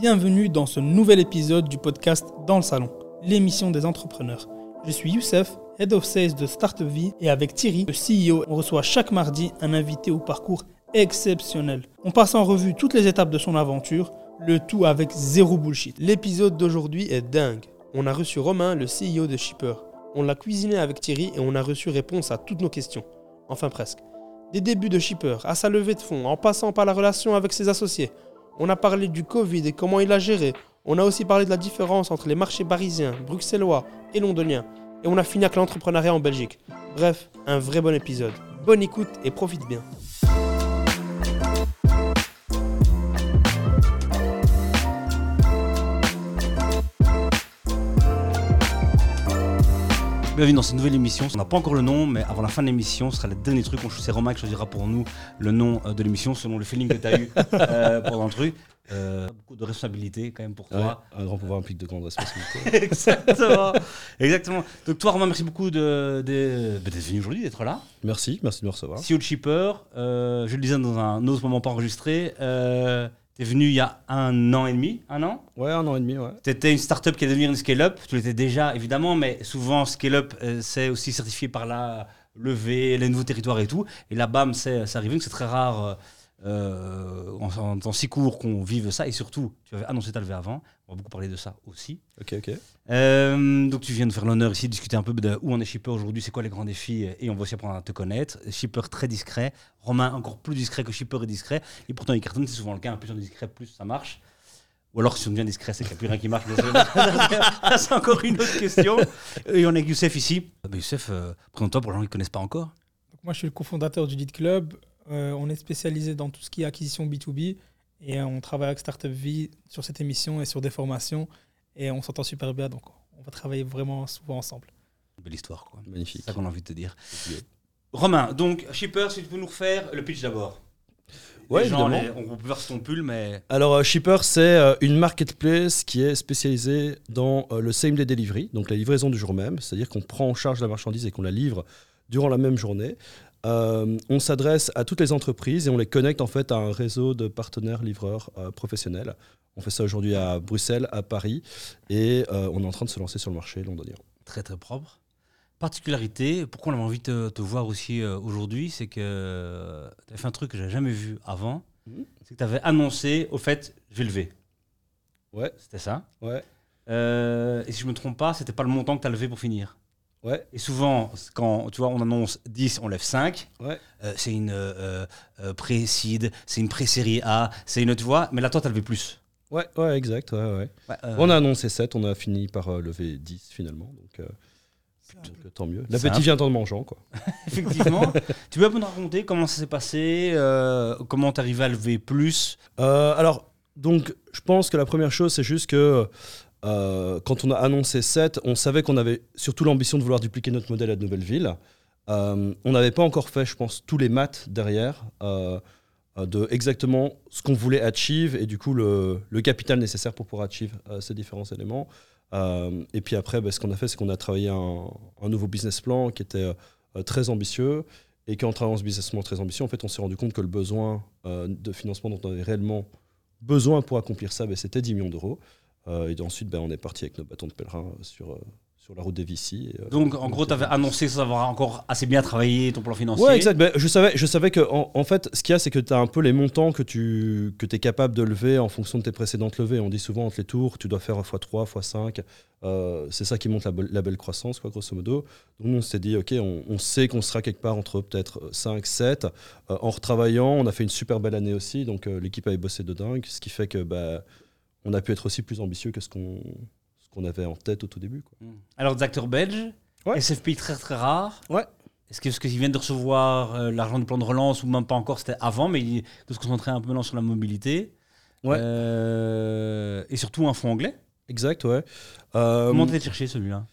Bienvenue dans ce nouvel épisode du podcast Dans le Salon, l'émission des entrepreneurs. Je suis Youssef, Head of Sales de Startup et avec Thierry, le CEO, on reçoit chaque mardi un invité au parcours exceptionnel. On passe en revue toutes les étapes de son aventure, le tout avec zéro bullshit. L'épisode d'aujourd'hui est dingue. On a reçu Romain, le CEO de Shipper. On l'a cuisiné avec Thierry et on a reçu réponse à toutes nos questions. Enfin presque. Des débuts de Shipper à sa levée de fonds, en passant par la relation avec ses associés. On a parlé du Covid et comment il a géré. On a aussi parlé de la différence entre les marchés parisiens, bruxellois et londoniens. Et on a fini avec l'entrepreneuriat en Belgique. Bref, un vrai bon épisode. Bonne écoute et profite bien. Bienvenue dans cette nouvelle émission. On n'a pas encore le nom, mais avant la fin de l'émission, ce sera le dernier truc. C'est Romain qui choisira pour nous le nom euh, de l'émission selon le feeling que tu as eu euh, pendant le truc. Euh, beaucoup de responsabilité quand même pour toi. un grand pouvoir implique de grandes responsabilités. Exactement. Exactement. Donc toi Romain, merci beaucoup de, de, d'être venu aujourd'hui, d'être là. Merci, merci de me recevoir. CEO de Shipper, je le disais dans un autre moment pas enregistré, es venu il y a un an et demi, un an? Ouais, un an et demi, ouais. Tu étais une startup qui est devenue une scale-up, tu l'étais déjà évidemment, mais souvent scale-up, c'est aussi certifié par la levée, les nouveaux territoires et tout. Et là, bam, c'est arrivé, c'est très rare euh, en, temps si court qu'on vive ça. Et surtout, tu avais annoncé ta levée avant. On va beaucoup parler de ça aussi. Ok, ok. Euh, donc, tu viens de faire l'honneur ici, de discuter un peu de où on est Shipper aujourd'hui, c'est quoi les grands défis. Et on va aussi apprendre à te connaître. Shipper très discret. Romain encore plus discret que Shipper est discret. Et pourtant, il cartonne, c'est souvent le cas. Plus on est discret, plus ça marche. Ou alors, si on devient discret, c'est qu'il n'y a plus rien qui marche. c'est encore une autre question. Et on est avec Youssef ici. Bah, Youssef, euh, présente-toi pour les gens qui ne connaissent pas encore. Donc moi, je suis le cofondateur du Lead Club. Euh, on est spécialisé dans tout ce qui est acquisition B2B et on travaille avec Startup Vie sur cette émission et sur des formations et on s'entend super bien donc on va travailler vraiment souvent ensemble. Belle histoire quoi. Magnifique. C'est ça qu'on a envie de te dire. Romain, donc Shipper, si tu peux nous refaire le pitch d'abord. Ouais, gens, évidemment. on peut voir ton pull, mais. Alors, euh, Shipper, c'est euh, une marketplace qui est spécialisée dans le same day delivery, donc la livraison du jour même, c'est-à-dire qu'on prend en charge la marchandise et qu'on la livre durant la même journée. Euh, on s'adresse à toutes les entreprises et on les connecte en fait à un réseau de partenaires livreurs euh, professionnels. On fait ça aujourd'hui à Bruxelles, à Paris et euh, on est en train de se lancer sur le marché londonien. Très très propre. Particularité, pourquoi on avait envie de te, voir aussi aujourd'hui, c'est que tu as fait un truc que j'ai jamais vu avant. Mhm. C'est que tu avais annoncé au fait, je vais lever. Ouais. C'était ça. Ouais. et si je me trompe pas, c'était pas le montant que tu as levé pour finir. Ouais. Et souvent, quand tu vois, on annonce 10, on lève 5. Ouais. Euh, c'est une euh, euh, pré-seed, c'est une pré-série A, c'est une, tu vois, mais là, toi, tu as levé plus. Ouais, ouais, exact. Ouais, ouais. on a annoncé 7, on a fini par lever 10 finalement. Donc, tant mieux. L'appétit vient en mangeant, quoi. Effectivement. tu peux nous raconter comment ça s'est passé, comment tu arrivé à lever plus? Alors, donc, je pense que la première chose, c'est juste que euh, quand on a annoncé 7, on savait qu'on avait surtout l'ambition de vouloir dupliquer notre modèle à de nouvelles villes. Euh, on n'avait pas encore fait, je pense, tous les maths derrière euh, de exactement ce qu'on voulait achieve et du coup le, capital nécessaire pour pouvoir achieve ces différents éléments. et puis après, ben, ce qu'on a fait, c'est qu'on a travaillé un, nouveau business plan qui était très ambitieux et qu'en travaillant ce business plan très ambitieux, en fait, on s'est rendu compte que le besoin de financement dont on avait réellement besoin pour accomplir ça, ben, c'était 10 millions d'euros. Euh, et ensuite, ben, on est parti avec nos bâtons de pèlerin sur, euh, sur la route des Vici. Euh, Donc, en gros, tu avais annoncé sans avoir encore assez bien travaillé ton plan financier. Oui, exact. Ben, je savais, je savais que, en, fait, ce qu'il y a, c'est que tu as un peu les montants que tu que es capable de lever en fonction de tes précédentes levées. On dit souvent entre les tours, tu dois faire x3, x5. c'est ça qui monte la, belle croissance, quoi, grosso modo. Donc, nous, on s'est dit, OK, on, sait qu'on sera quelque part entre peut-être 5, 7. en retravaillant, on a fait une super belle année aussi. Donc, l'équipe avait bossé de dingue, ce qui fait que. Bah, on a pu être aussi plus ambitieux que ce qu'on qu'on avait en tête au tout début. Quoi. Hmm. Alors, des acteurs belges, SFP très très rare. Ouais. Est-ce que ce qu'ils viennent de recevoir euh, l'argent du plan de relance ou même pas encore, c'était avant, mais de se concentrer un peu maintenant sur la mobilité Ouais. Euh, et surtout un fonds anglais Exact, ouais. Euh, Comment t'es cherché celui-là?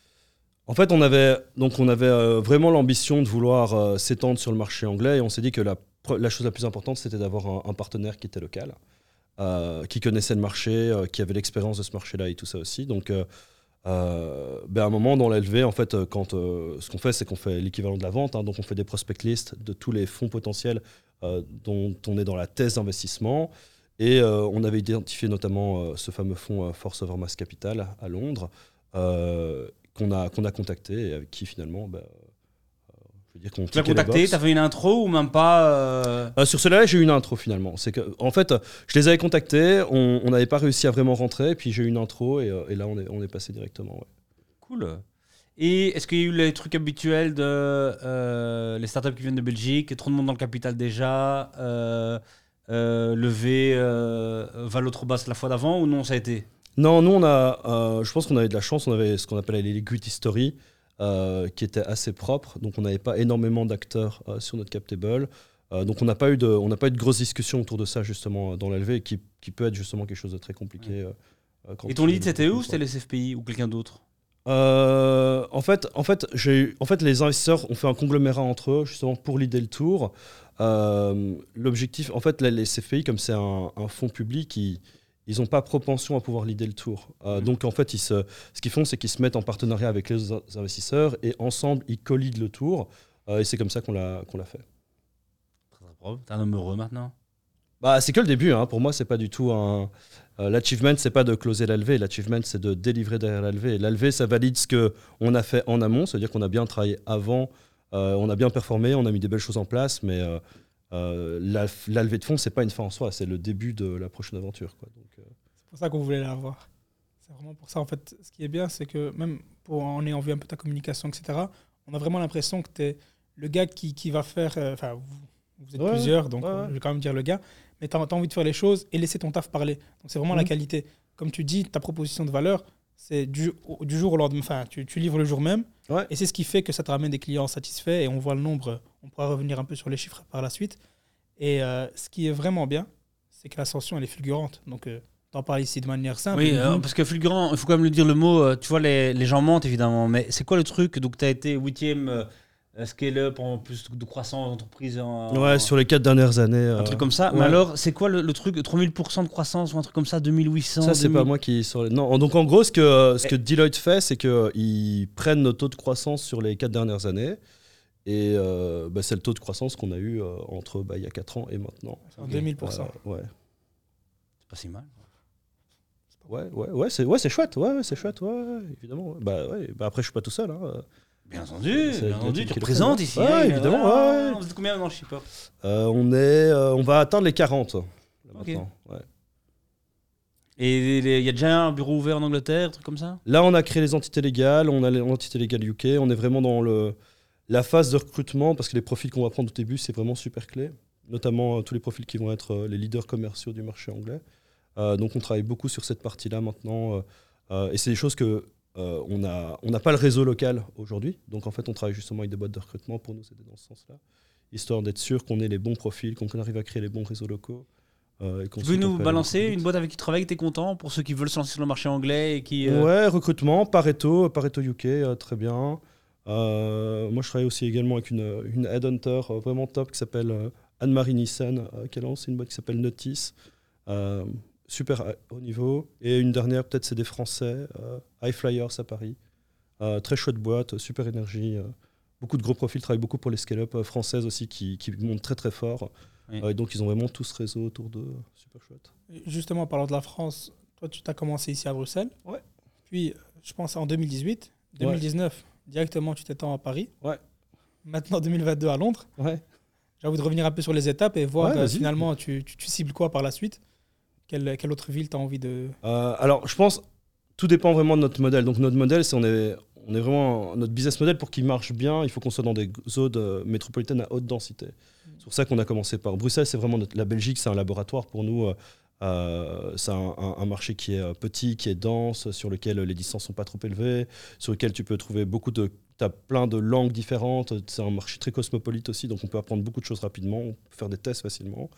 En fait, on avait, donc on avait vraiment l'ambition de vouloir s'étendre sur le marché anglais et on s'est dit que la, la chose la plus importante, c'était d'avoir un, partenaire qui était local. Euh, qui connaissait le marché, euh, qui avait l'expérience de ce marché-là et tout ça aussi. Donc, euh, ben à un moment dans l'élevé, en fait, quand ce qu'on fait, c'est qu'on fait l'équivalent de la vente. Hein. donc, on fait des prospect lists de tous les fonds potentiels dont on est dans la thèse d'investissement. Et on avait identifié notamment ce fameux fonds Force Over Mass Capital à Londres, qu'on a, qu'on a contacté et avec qui finalement, bah, dire qu'on Tu l'as contacté, t'as fait une intro ou même pas euh, Euh, sur cela, j'ai eu une intro finalement. C'est que, en fait, je les avais contactés, on n'avait pas réussi à vraiment rentrer, puis j'ai eu une intro et, euh, et là on est, on est passé directement. ouais. Cool. Et est-ce qu'il y a eu les trucs habituels de euh, les startups qui viennent de Belgique, trop de monde dans le capital déjà, euh, lever Valo trop basse la fois d'avant ou non ça a été? Non, nous on a, je pense qu'on avait de la chance, on avait ce qu'on appelle les liquidity story, euh, qui était assez propre, donc on n'avait pas énormément d'acteurs euh, sur notre cap table. Euh, donc on n'a pas eu de, on n'a pas eu de grosses discussions autour de ça justement dans la levée, qui, qui peut être justement quelque chose de très compliqué. quand Et ton lead c'était où? C'était les CFPI ou quelqu'un d'autre? En fait, en fait, j'ai en fait, les investisseurs ont fait un conglomérat entre eux justement pour l'idée le tour. L'objectif, en fait, les, les CFPI, comme c'est un, un fonds public, ils ils n'ont pas propension à pouvoir l'idée le tour. Euh, Mhm. Donc en fait, ils se, ce qu'ils font, c'est qu'ils se mettent en partenariat avec les investisseurs et ensemble, ils collident le tour. Euh, et c'est comme ça qu'on l'a qu'on l'a fait. Très propre. T'es un homme heureux maintenant? Bah, c'est que le début. Hein. Pour moi, c'est pas du tout un. euh, L'achievement, c'est pas de closer la levée. L'achievement, c'est de délivrer derrière la levée. La levée, ça valide ce que on a fait en amont, c'est-à-dire qu'on a bien travaillé avant, euh, on a bien performé, on a mis des belles choses en place, mais euh, la, la levée de fonds, c'est pas une fin en soi, c'est le début de la prochaine aventure. Quoi. Donc, C'est pour ça qu'on voulait l'avoir. C'est vraiment pour ça. En fait, ce qui est bien, c'est que même pour, en ayant vu un peu ta communication, etc., on a vraiment l'impression que tu es le gars qui, qui va faire. euh, Enfin, vous, vous êtes Ouais, plusieurs, donc ouais, ouais. je vais quand même dire le gars. Mais tu as, envie de faire les choses et laisser ton taf parler. Donc c'est vraiment la Mhm. qualité. Comme tu dis, ta proposition de valeur, c'est du, du jour au lendemain. Enfin, tu, tu livres le jour même. Et c'est ce qui fait que ça te ramène des clients satisfaits. Et on voit le nombre. On pourra revenir un peu sur les chiffres par la suite. Et euh, ce qui est vraiment bien, c'est que l'ascension, elle est fulgurante. Donc, euh, t'en parles ici de manière simple. Oui, euh, parce que fulgurant, il faut quand même le dire le mot. euh, tu vois, les, les gens mentent évidemment, mais c'est quoi le truc Donc, tu as été huitième euh, scale-up en plus de croissance d'entreprise. En, ouais, sur les quatre dernières années. un euh, truc comme ça. ouais. Mais alors, c'est quoi le, le truc 3000% de croissance ou un truc comme ça 2800 Ça, c'est 2000? pas moi qui. Sur les- Non, donc en gros, ce que, ce que Deloitte fait, c'est qu'ils prennent nos taux de croissance sur les quatre dernières années. Et euh, bah, c'est le taux de croissance qu'on a eu euh, entre bah, il y a 4 ans et maintenant. En 2000%. Euh, ouais. C'est pas si mal. Ouais, ouais, ouais, c'est ouais, chouette, ouais, ouais, c'est chouette, ouais, évidemment. Bah, ouais, bah après, je suis pas tout seul. Hein. Bien entendu, bien entendu. Tu représentes ici. ouais. Ouais, évidemment, voilà. ouais. Vous êtes combien dans le shipper Euh, on, est, euh, on va atteindre les 40 là, maintenant. ouais. Et il y a déjà un bureau ouvert en Angleterre, un truc comme ça? Là, on a créé les entités légales, on a les entités légales UK, on est vraiment dans le, la phase de recrutement parce que les profils qu'on va prendre au début, c'est vraiment super clé, notamment euh, tous les profils qui vont être euh, les leaders commerciaux du marché anglais. Euh, donc, on travaille beaucoup sur cette partie-là maintenant euh, euh, et c'est des choses que euh, on n'a on pas le réseau local aujourd'hui. Donc, en fait, on travaille justement avec des boîtes de recrutement pour nous aider dans ce sens-là, histoire d'être sûr qu'on ait les bons profils, qu'on arrive à créer les bons réseaux locaux. euh, et Tu on nous balancer une boîte avec qui tu travailles, tu es content pour ceux qui veulent se lancer sur le marché anglais et qui. euh, Ouais, recrutement, Pareto, Pareto UK, très bien. Moi, je travaille aussi également avec une, une headhunter vraiment top qui s'appelle Anne-Marie Nissen, qui a lancé une boîte qui s'appelle Notice. Super haut niveau. Et une dernière, peut-être, c'est des Français, euh, High Flyers à Paris. Euh, très chouette boîte, super énergie. euh, beaucoup de gros profils, travaillent beaucoup pour les scale-up euh, françaises aussi qui, qui montent très très fort. Oui. Euh, et donc, ils ont vraiment tout ce réseau autour d'eux. Super chouette. Justement, en parlant de la France, toi, tu as commencé ici à Bruxelles. Ouais. Puis, je pense en 2018, 2019, directement, tu t'étends à Paris. Ouais. Maintenant, 2022 à Londres. Ouais. J'ai envie de revenir un peu sur les étapes et voir Ouais, euh, finalement, tu, tu, tu cibles quoi par la suite quelle, quelle autre ville tu as envie de. Euh, alors, je pense, tout dépend vraiment de notre modèle. Donc, notre modèle, c'est on est, on est vraiment notre business model pour qu'il marche bien. Il faut qu'on soit dans des zones euh, métropolitaines à haute densité. C'est pour ça qu'on a commencé par Bruxelles. C'est vraiment notre- la Belgique, c'est un laboratoire pour nous. euh, c'est un, un- un marché qui est petit, qui est dense, sur lequel les distances sont pas trop élevées, sur lequel tu peux trouver beaucoup de tu as plein de langues différentes. C'est un marché très cosmopolite aussi, donc on peut apprendre beaucoup de choses rapidement, on peut faire des tests facilement.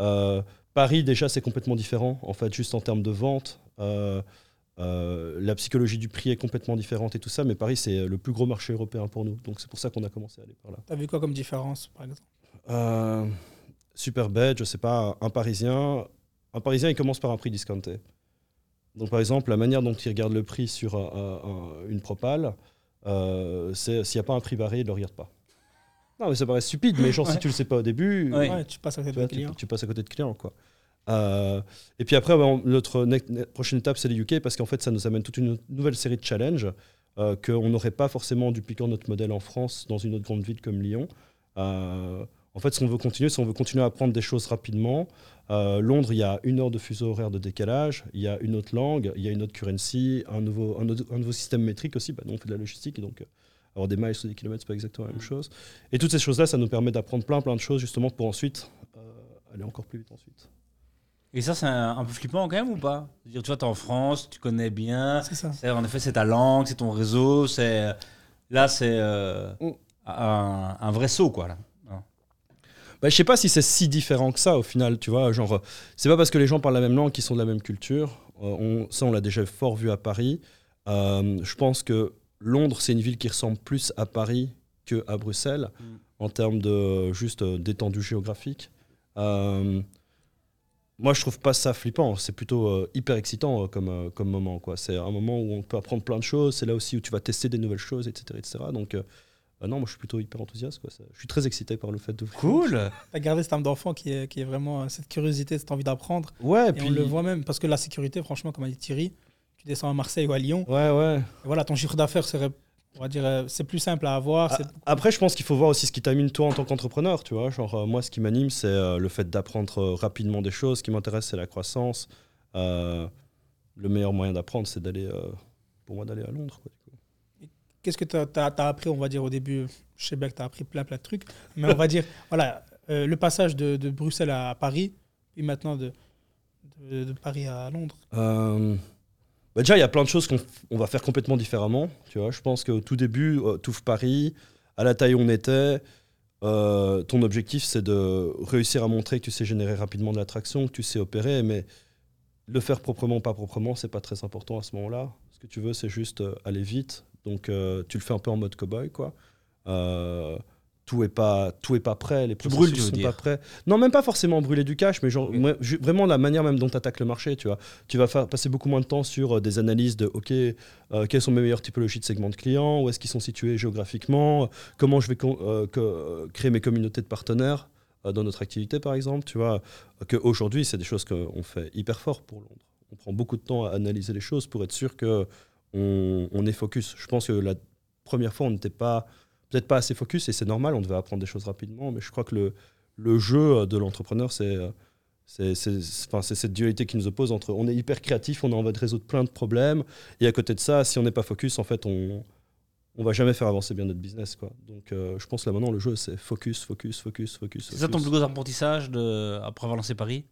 Euh, Paris, déjà, c'est complètement différent, en fait, juste en termes de vente. Euh, euh, la psychologie du prix est complètement différente et tout ça, mais Paris, c'est le plus gros marché européen pour nous. Donc, c'est pour ça qu'on a commencé à aller par là. Tu as vu quoi comme différence, par exemple? Super bête, je sais pas, un Parisien, un Parisien, il commence par un prix discounté. Donc, par exemple, la manière dont il regarde le prix sur un- un- une propale, euh, c'est s'il n'y a pas un prix barré, il ne le regarde pas. Non, mais ça paraît stupide, mais genre, si tu le sais pas au début, Ouais. Ouais, tu passes à côté de clients. tu passes à côté de clients. Quoi. Euh, et puis après, notre ne- ne- prochaine étape, c'est les UK, parce qu'en fait, ça nous amène toute une nouvelle série de challenges euh, qu'on n'aurait pas forcément en dupliquant notre modèle en France dans une autre grande ville comme Lyon. Euh, en fait, si on veut continuer, si on veut continuer à apprendre des choses rapidement, euh, Londres, il y a une heure de fuseau horaire de décalage, il y a une autre langue, il y a une autre currency, un nouveau, un autre- un nouveau système métrique aussi. Bah, nous, on fait de la logistique, et donc euh, avoir des miles ou des kilomètres, c'est pas exactement la même chose. Et toutes ces choses-là, ça nous permet d'apprendre plein, plein de choses, justement, pour ensuite euh, aller encore plus vite ensuite. Et ça, c'est un, un peu flippant quand même ou pas? Je veux dire, Tu vois, tu es en France, tu connais bien. C'est ça. En effet, c'est ta langue, c'est ton réseau. C'est Là, c'est un, un vrai saut, quoi. Là. Bah, je sais pas si c'est si différent que ça au final, tu vois. Genre, c'est pas parce que les gens parlent la même langue qu'ils sont de la même culture. Euh, on, ça, on l'a déjà fort vu à Paris. Euh, je pense que Londres, c'est une ville qui ressemble plus à Paris que à Bruxelles Mm. en termes de juste euh, d'étendue géographique. Euh, moi, je trouve pas ça flippant. C'est plutôt euh, hyper excitant euh, comme, euh, comme moment. quoi. C'est un moment où on peut apprendre plein de choses. C'est là aussi où tu vas tester des nouvelles choses, etc. etc. Donc, euh, non, moi, je suis plutôt hyper enthousiaste. Quoi. Ça- Je suis très excité par le fait de Cool T'as gardé cette âme d'enfant qui est, qui est vraiment euh, cette curiosité, cette envie d'apprendre. Ouais, Et puis... on le voit même, parce que la sécurité, franchement, comme a dit Thierry, tu descends à Marseille ou à Lyon, Ouais, ouais. et voilà, ton chiffre d'affaires serait, on va dire, euh, c'est plus simple à avoir. Après, je pense qu'il faut voir aussi ce qui t'anime toi en tant qu'entrepreneur, tu vois. Genre, euh, moi, ce qui m'anime, c'est euh, le fait d'apprendre euh, rapidement des choses. Ce qui m'intéresse, c'est la croissance. Euh, le meilleur moyen d'apprendre, c'est d'aller, euh, pour moi, d'aller à Londres. quoi. Qu'est-ce que tu as, appris, on va dire, au début Je sais bien que tu as appris plein, plein de trucs, mais on va dire, voilà, euh, le passage de, de Bruxelles à Paris, puis maintenant de, de, de Paris à Londres. Euh, bah déjà, il y a plein de choses qu'on va faire complètement différemment. Tu vois, je pense qu'au tout début, euh, tout Paris, à la taille où on était, euh, ton objectif, c'est de réussir à montrer que tu sais générer rapidement de l'attraction, que tu sais opérer, mais le faire proprement ou pas proprement, c'est pas très important à ce moment-là. Ce que tu veux, c'est juste aller vite. Donc, euh, tu le fais un peu en mode cowboy, quoi. Euh, tout est pas tout est pas prêt, les brûles, sont dire. pas prêts. Non, même pas forcément brûler du cash, mais genre moi, vraiment la manière même dont tu attaques le marché, tu vois. Tu vas faire passer beaucoup moins de temps sur euh, des analyses de OK, euh, quelles sont mes meilleures typologies de segments de clients, où est-ce qu'ils sont situés géographiquement, comment je vais que- créer mes communautés de partenaires dans notre activité par exemple, tu vois. Que aujourd'hui, c'est des choses qu'on fait hyper fort pour Londres. On prend beaucoup de temps à analyser les choses pour être sûr que on, on est focus. Je pense que la première fois, on n'était pas peut-être pas assez focus et c'est normal, on devait apprendre des choses rapidement, mais je crois que le, le jeu de l'entrepreneur, c'est c'est cette dualité qui nous oppose entre on est hyper créatif, on a envie de résoudre plein de problèmes, et à côté de ça, si on n'est pas focus, en fait, on on va jamais faire avancer bien notre business. Quoi. Donc euh, je pense que là maintenant, le jeu, c'est focus, focus, focus, focus. C'est ça ton plus gros apprentissage de... après avoir lancé Paris?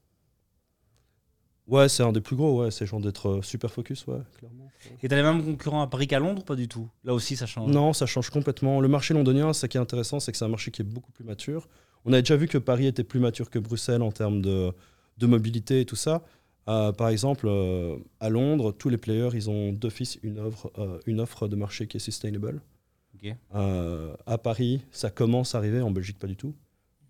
Ouais, c'est un des plus gros, ouais, c'est genre d'être euh, super focus, ouais, clairement. Et t'as les mêmes concurrents à Paris qu'à Londres ou pas du tout? Là aussi, ça change. Non, ça change complètement. Le marché londonien, ce qui est intéressant, c'est que c'est un marché qui est beaucoup plus mature. On avait déjà vu que Paris était plus mature que Bruxelles en termes de, de mobilité et tout ça. Euh, par exemple, euh, à Londres, tous les players, ils ont d'office une, offre, euh, une offre de marché qui est sustainable. Ok. Euh, à Paris, ça commence à arriver, en Belgique pas du tout.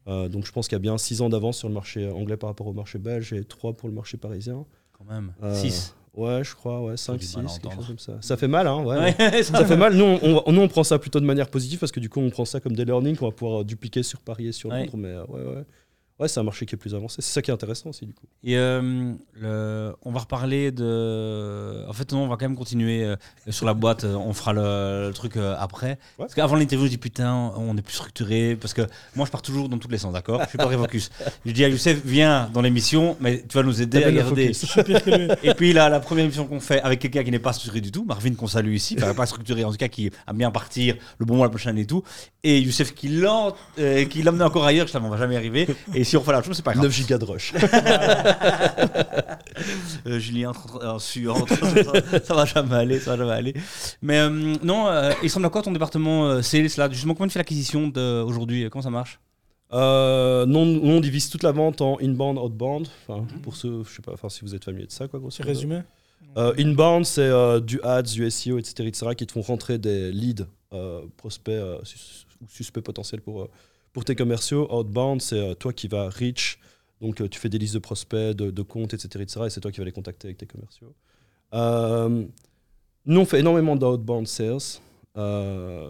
Euh, donc je pense qu'il y a bien 6 ans d'avance sur le marché anglais par rapport au marché belge et 3 pour le marché parisien. Quand même. Euh, 6. Ouais, je crois, ouais, 5, du 6, mal à quelque chose comme ça. Ça fait mal, hein, ouais. Ouais, Ça fait mal. Nous on, on- nous, on prend ça plutôt de manière positive parce que du coup, on prend ça comme des learnings qu'on va pouvoir euh, dupliquer sur Paris et sur Ouais. Londres. Mais euh, ouais, ouais. Ouais, c'est un marché qui est plus avancé. C'est ça qui est intéressant aussi, du coup. Et euh, le- on va reparler de. En fait, non, on va quand même continuer euh, sur la boîte. euh, On fera le, le truc euh, après. Parce qu'avant l'interview, je dis putain, on est plus structuré. Parce que moi, je pars toujours dans tous les sens, d'accord? Je suis pas très focus. Je dis à Youssef, viens dans l'émission, mais tu vas nous aider à garder. Et puis là, la première émission qu'on fait avec quelqu'un qui n'est pas structuré du tout, Marvin qu'on salue ici, enfin, pas structuré en tout cas, qui aime bien partir le bon mois la prochaine et tout, et Youssef qui euh, l'emmène encore ailleurs, je on va jamais arriver. Et si on fait la même chose, c'est pas grave. 9 gigas de rush. Euh, Julien en sueur, entre- ça, va jamais aller, ça va jamais aller. Mais euh, non, euh, il semble à quoi ton département euh, sales là? Justement, comment tu fais l'acquisition aujourd'hui? Comment ça marche? Euh, non, nous, on divise toute la vente en inbound, outbound. Enfin, pour ceux, je sais pas, enfin, si vous êtes familier de ça, quoi, grosso modo. résumé? Euh, inbound, c'est euh, du ads, du SEO, etc., etc., qui te font rentrer des leads, euh, prospects euh, ou suspects potentiels pour, euh, pour tes commerciaux. Outbound, c'est euh, toi qui vas reach, donc euh, tu fais des listes de prospects, de, comptes, etc., etc., et c'est toi qui vas les contacter avec tes commerciaux. Euh, nous, on fait énormément d'outbound sales,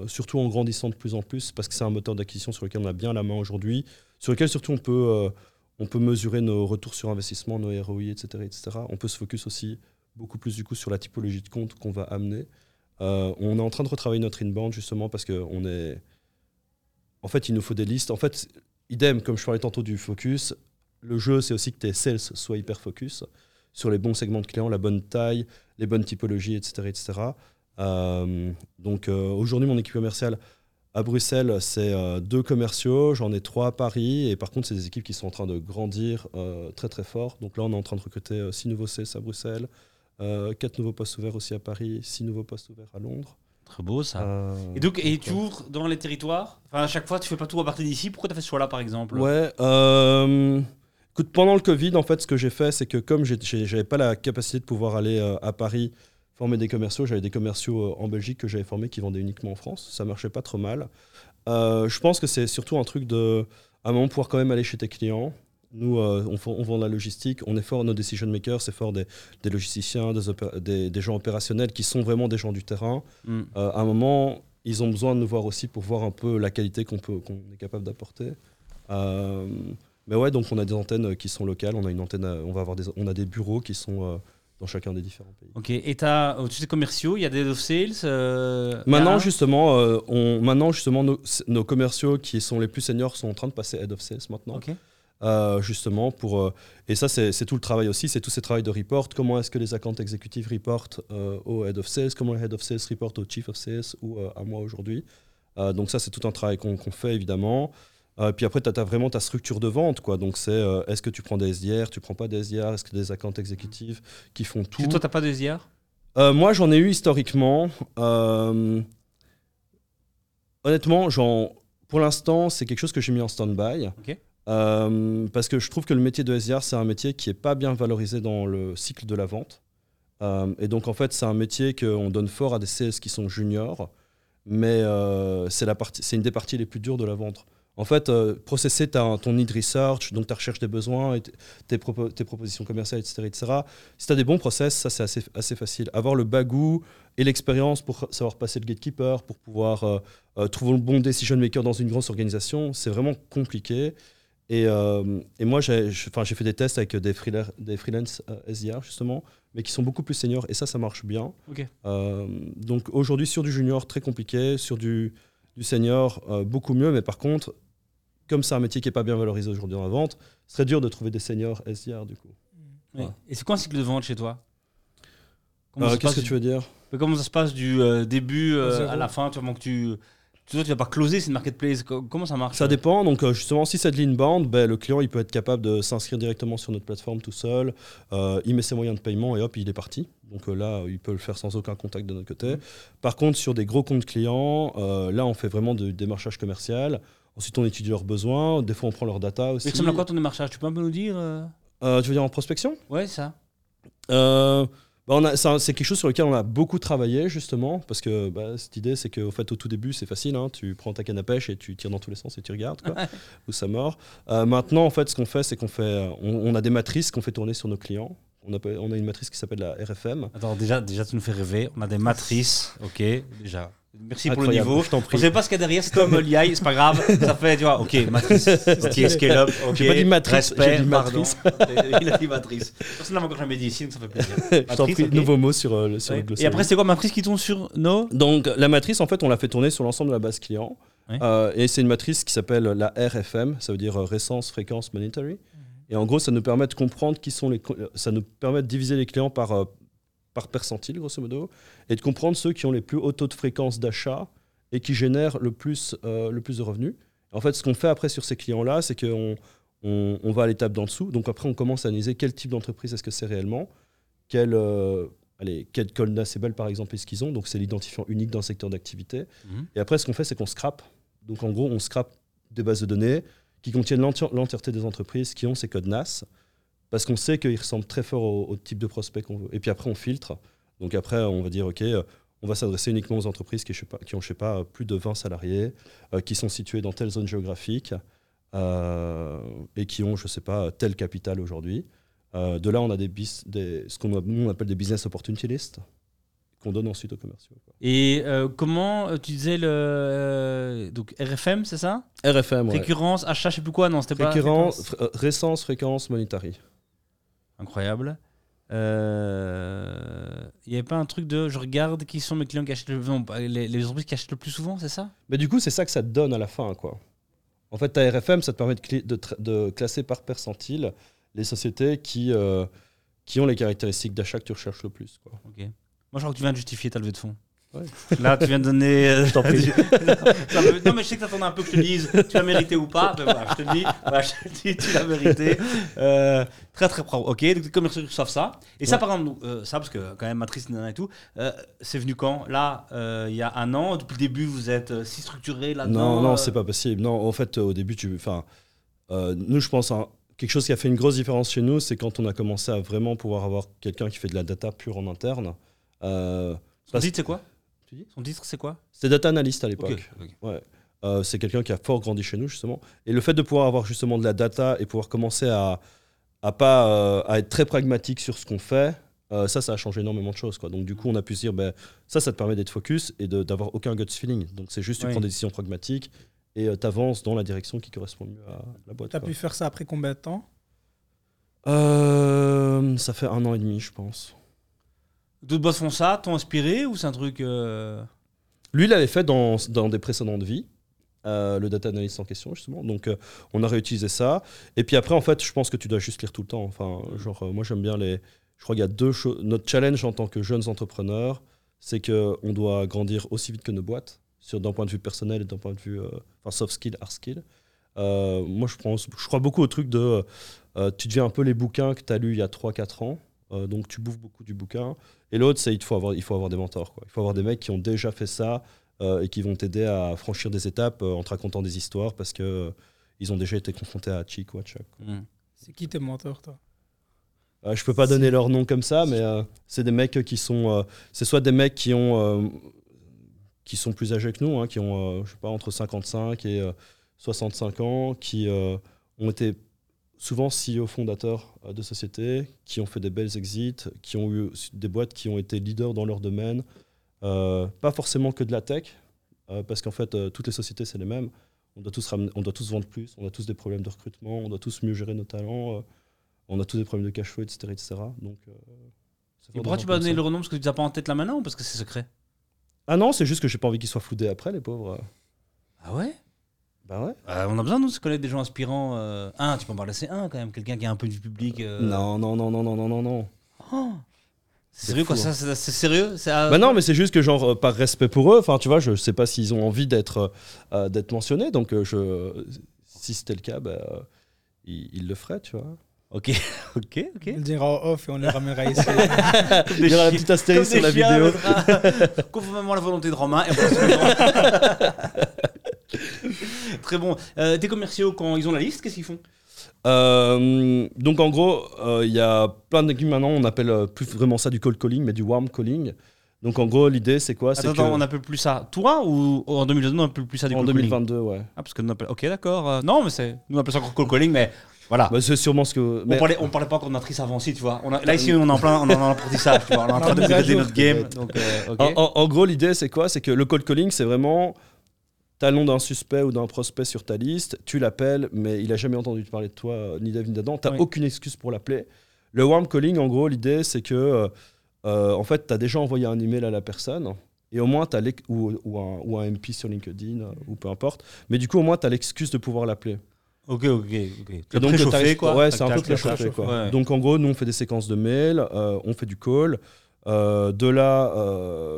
surtout en grandissant de plus en plus, parce que c'est un moteur d'acquisition sur lequel on a bien la main aujourd'hui, sur lequel surtout on peut, on peut mesurer nos retours sur investissement, nos ROI, etc., etc. On peut se focus aussi beaucoup plus du coup sur la typologie de compte qu'on va amener. On est en train de retravailler notre inbound justement parce qu'on est. En fait, il nous faut des listes. En fait, idem, comme je parlais tantôt du focus, le jeu, c'est aussi que tes sales soient hyper focus sur les bons segments de clients, la bonne taille, les bonnes typologies, etc. etc. Euh, donc euh, aujourd'hui, mon équipe commerciale à Bruxelles, c'est euh, deux commerciaux, j'en ai trois à Paris, et par contre, c'est des équipes qui sont en train de grandir très très fort. Donc là, on est en train de recruter six nouveaux CS à Bruxelles, quatre nouveaux postes ouverts aussi à Paris, six nouveaux postes ouverts à Londres. Très beau ça. Euh, Et donc, et tu ouvres dans les territoires? Enfin, à chaque fois, tu fais pas tout à partir d'ici. Pourquoi tu as fait ce choix-là, par exemple? Ouais. euh, écoute, pendant le Covid, en fait, ce que j'ai fait, c'est que comme j'avais pas la capacité de pouvoir aller euh, à Paris former des commerciaux, j'avais des commerciaux euh, en Belgique que j'avais formés qui vendaient uniquement en France. Ça marchait pas trop mal. Euh, je pense que c'est surtout un truc de, à un moment, pouvoir quand même aller chez tes clients. Nous, euh, on, vend la logistique, on est fort nos decision makers, c'est fort des, des logisticiens, des, des- des gens opérationnels qui sont vraiment des gens du terrain. Hmm. Euh, à un moment, ils ont besoin de nous voir aussi pour voir un peu la qualité qu'on peut- qu'on est capable d'apporter. Euh, mais ouais, donc on a des antennes qui sont locales, on a une antenne, on va avoir des, on a des bureaux qui sont dans chacun des différents pays. Ok, et t'as au-dessus des commerciaux, il y a des head of sales euh, Maintenant justement, euh, on, maintenant justement nos, nos commerciaux qui sont les plus seniors sont en train de passer head of sales maintenant. Euh, justement pour euh, et ça c'est tout le travail aussi c'est tous ces travaux de report. Comment est-ce que les accounts exécutifs reportent euh, au head of sales? Comment le head of sales report au chief of sales ou à moi aujourd'hui? Donc ça c'est tout un travail qu'on fait évidemment. Puis après tu as, vraiment ta structure de vente quoi. Donc c'est est-ce que tu prends des SDR tu prends pas des SDR est-ce que des accounts exécutifs qui font tout que toi, t'as pas de SDR moi, j'en ai eu historiquement. Honnêtement, j'en- pour l'instant, c'est quelque chose que j'ai mis en stand-by. Euh, parce que je trouve que le métier de SDR, c'est un métier qui n'est pas bien valorisé dans le cycle de la vente. Euh, et donc, en fait, c'est un métier qu'on donne fort à des CS qui sont juniors, mais euh, c'est une des parties les plus dures de la vente. En fait, euh, processer ta- ton need research, donc ta recherche des besoins, tes, propo- tes propositions commerciales, etc., etc. Si tu as des bons process, ça c'est assez, assez facile. Avoir le bagou et l'expérience pour savoir passer le gatekeeper, pour pouvoir trouver le bon decision maker dans une grosse organisation, c'est vraiment compliqué. Et, euh, et moi, j'ai je- enfin, j'ai fait des tests avec des, freela- des freelance euh, SDR, justement, mais qui sont beaucoup plus seniors, et ça, ça marche bien. Euh, donc aujourd'hui, sur du junior, très compliqué, sur du, du senior, euh, beaucoup mieux, mais par contre, comme c'est un métier qui n'est pas bien valorisé aujourd'hui dans la vente, ce serait dur de trouver des seniors SDR, du coup. Ouais. Ouais. Et c'est quoi un cycle de vente chez toi? Euh, Qu'est-ce que tu veux dire? Mais Comment ça se passe du euh, début euh, à la fin Tu vois, que tu. Tu tu vas pas closer, c'est une marketplace. Co- Comment ça marche Ça euh dépend. Donc, euh, justement, si c'est de l'inbound, ben, le client il peut être capable de s'inscrire directement sur notre plateforme tout seul. Euh, il met ses moyens de paiement et hop, il est parti. Donc euh, là, il peut le faire sans aucun contact de notre côté. Par contre, sur des gros comptes clients, euh, là, on fait vraiment du démarchage commercial. Ensuite, on étudie leurs besoins. Des fois, on prend leurs data aussi. Il ressemble à quoi ton démarchage? Tu peux un peu nous dire tu veux dire en prospection? Ouais, ça. Bah, c'est quelque chose sur lequel on a beaucoup travaillé justement parce que bah, cette idée c'est qu'au fait au tout début c'est facile hein, tu prends ta canne à pêche et tu tires dans tous les sens et tu regardes quoi, où ça mord Euh, maintenant en fait ce qu'on fait c'est qu'on fait euh, on, on a des matrices qu'on fait tourner sur nos clients on a, on a une matrice qui s'appelle la RFM Attends, déjà, déjà, tu nous fais rêver. On a des matrices. Ok, déjà. Merci pour le niveau. je t'en On prie sait pas ce qu'il y a derrière, c'est comme l'IA, c'est pas grave. Ça fait, tu vois, ok, matrice. Scale up. Ok, J'ai pas dit matrice, respect, j'ai dit pardon. matrice. Il a dit matrice. Personne n'a encore jamais dit ici, donc ça fait plaisir. je t'en Matrice, prie ok. nouveau mot sur, euh, le- sur Ouais. le Et après, c'est quoi matrice qui tombe sur No Donc la matrice, en fait, on l'a fait tourner sur l'ensemble de la base client. Ouais. Euh, et c'est une matrice qui s'appelle la RFM, ça veut dire euh, Récence, Fréquence, Monetary. Et en gros, ça nous permet de comprendre qui sont les... Ça nous permet de diviser les clients par, par percentile, grosso modo, et de comprendre ceux qui ont les plus hauts taux de fréquence d'achat et qui génèrent le plus, euh, le plus de revenus. En fait, ce qu'on fait après sur ces clients-là, c'est qu'on on, on va à l'étape d'en dessous. Donc après, on commence à analyser quel type d'entreprise est-ce que c'est réellement, quel, euh, allez, quel code NACBL par exemple est-ce qu'ils ont. Donc c'est l'identifiant unique d'un secteur d'activité. Mhm. Et après, ce qu'on fait, c'est qu'on scrape. Donc en gros, on scrape des bases de données qui contiennent l'enti- l'entièreté des entreprises qui ont ces codes NAS, parce qu'on sait qu'ils ressemblent très fort au, au type de prospect qu'on veut. Et puis après, on filtre. Donc après, on va dire, OK, euh, on va s'adresser uniquement aux entreprises qui, je sais pas, qui ont, je sais pas, plus de 20 salariés, euh, qui sont situées dans telle zone géographique euh, et qui ont, je sais pas, tel capital aujourd'hui. Euh, de là, on a des, bis- des ce qu'on on appelle des business opportunity lists qu'on donne ensuite aux commerciaux. quoi. Et comment tu disais le donc RFM, c'est ça? RFM, ouais. Récurrence, achat, je sais plus quoi. Non, c'était pas. Récurrence, fr- euh, récence, fréquence, monetary. Incroyable. Euh, Il y avait pas un truc de je regarde qui sont mes clients qui achètent le non, les, les entreprises qui achètent le plus souvent, c'est ça? Mais du coup, c'est ça que ça te donne à la fin, quoi. En fait, ta RFM, ça te permet de, classer par percentile les sociétés qui, euh, qui ont les caractéristiques d'achat que tu recherches le plus, quoi. Ok. Moi, je crois que tu viens de justifier ta levée de fonds. Là, tu viens de donner. euh, Je t'en prie. Ça me- non, mais je sais que t'attendais un peu que je te dise tu l'as mérité ou pas. Mais voilà, je te dis, voilà, je te le dis tu l'as mérité. Euh, très très bravo. Ok, donc les commerciaux savent ça. Et ça, par exemple, euh, ça, parce que quand même, Matrice, nana et tout, c'est venu quand? Là, il y a un an, depuis le début, vous êtes si structuré là-dedans Non, non, c'est pas possible. Non, en fait, au début, tu, enfin, nous, je pense, hein, quelque chose qui a fait une grosse différence chez nous, c'est quand on a commencé à vraiment pouvoir avoir quelqu'un qui fait de la data pure en interne. Euh, parce- titre, c'est quoi? Tu dis Son titre, c'est quoi C'était data analyst à l'époque. Euh, c'est quelqu'un qui a fort grandi chez nous, justement. Et le fait de pouvoir avoir justement de la data et pouvoir commencer à, à pas euh, à être très pragmatique sur ce qu'on fait, euh, ça, ça a changé énormément de choses. Quoi. Donc, du coup, on a pu se dire, ben, ça, ça te permet d'être focus et de- d'avoir aucun gut feeling. Donc, c'est juste, tu Oui. prends des décisions pragmatiques et tu avances dans la direction qui correspond le mieux à la boîte. Tu as quoi. pu faire ça après combien de temps? Euh, ça fait un an et demi, je pense. D'autres boss font ça, t'ont inspiré ou c'est un truc. euh, Lui, il l'avait fait dans, dans des précédentes vies, euh, le data analyst en question, justement. Donc, euh, on a réutilisé ça. Et puis après, en fait, je pense que tu dois juste lire tout le temps. Enfin, genre, euh, moi, j'aime bien les. Je crois qu'il y a deux choses. Notre challenge en tant que jeunes entrepreneurs, c'est qu'on doit grandir aussi vite que nos boîtes, sur d'un point de vue personnel et d'un point de vue enfin, soft skill, hard skill. Moi, je, pense, je crois beaucoup au truc de. euh, tu deviens un peu les bouquins que tu as lus il y a 3-4 ans. Euh, donc, tu bouffes beaucoup du bouquin. Et l'autre, c'est il faut avoir, il faut avoir des mentors. Quoi. Il faut avoir des mecs qui ont déjà fait ça euh, et qui vont t'aider à franchir des étapes euh, en te racontant des histoires parce que euh, ils ont déjà été confrontés à Chick ou à Chuck. hmm. C'est qui tes mentors, toi? Euh, je peux pas donner leur nom comme ça, mais euh, c'est des mecs qui sont. euh, c'est soit des mecs qui ont. euh, qui sont plus âgés que nous, hein, qui ont, euh, je sais pas, entre 55 et euh, 65 ans, qui euh, ont été souvent CEO fondateurs euh, de sociétés, qui ont fait des belles exits, qui ont eu des boîtes qui ont été leaders dans leur domaine. Euh, pas forcément que de la tech, euh, parce qu'en fait, euh, toutes les sociétés, c'est les mêmes. On doit, tous ramener- on doit tous vendre plus, on a tous des problèmes de recrutement, on doit tous mieux gérer nos talents, on a tous des problèmes de cash flow, etc. etc. Donc, Et pourquoi tu comme donner ça. le renom? Parce que tu n'as pas en tête là maintenant ou parce que c'est secret? Ah non, c'est juste que j'ai pas envie qu'ils soient floudés après, les pauvres. Ah ouais? Bah ouais. Euh, On a besoin, nous, de se connaître des gens inspirants. euh, Un, tu peux en parler, c'est un quand même, quelqu'un qui a un peu du public. euh, Non, non, non, non, non, non, non, non. Oh. C'est sérieux quoi fou, ça C'est sérieux C'est, euh, Bah non, mais c'est juste que genre euh, par respect pour eux, enfin tu vois, je sais pas s'ils ont envie d'être euh, d'être mentionnés, donc euh, je si c'était le cas, bah, euh, ils, ils le feraient, tu vois. Ok, ok, ok. Il le dira en off et on les ramènera ici. Il y aura un petit astérisque sur la vidéo. Conformément à la volonté de Romain. Et Très bon. Euh, tes commerciaux, quand ils ont la liste, qu'est-ce qu'ils font? Euh, donc en gros, euh, il y a plein d'équipes maintenant, on appelle euh, plus vraiment ça du cold calling, mais du warm calling. Donc en gros, l'idée c'est quoi? Attends, que on appelle plus ça. Toi ou en 2022, on appelle plus ça du en cold calling? 2022, ouais. Ah, parce que nous appelle. Ok, d'accord. non, mais c'est. Nous on appelle ça encore cold calling, mais voilà. Bah, c'est sûrement ce que. on, parlait, on parlait pas encore de matrice avant si, tu vois. On a- là, ici, on est en plein on est en apprentissage, tu vois. On est en train de notre game. Donc, euh. En, en- en gros, l'idée, c'est quoi? C'est que le cold calling, c'est vraiment. T'as le nom d'un suspect ou d'un prospect sur ta liste, tu l'appelles, mais il a jamais entendu parler de toi, euh, ni d'Av ni d'Adam. T'as Oui. aucune excuse pour l'appeler. Le warm calling, en gros, l'idée, c'est que, euh, euh, en fait, t'as déjà envoyé un email à la personne, et au moins, t'as ou, ou, un, ou un MP sur LinkedIn, euh, ou peu importe. Mais du coup, au moins, t'as l'excuse de pouvoir l'appeler. Ok, ok, ok. Et donc, préchauffé, quoi. Ouais, c'est un peu préchauffé, quoi. Ouais. Donc, en gros, nous, on fait des séquences de mails, euh, on fait du call. Euh, de là,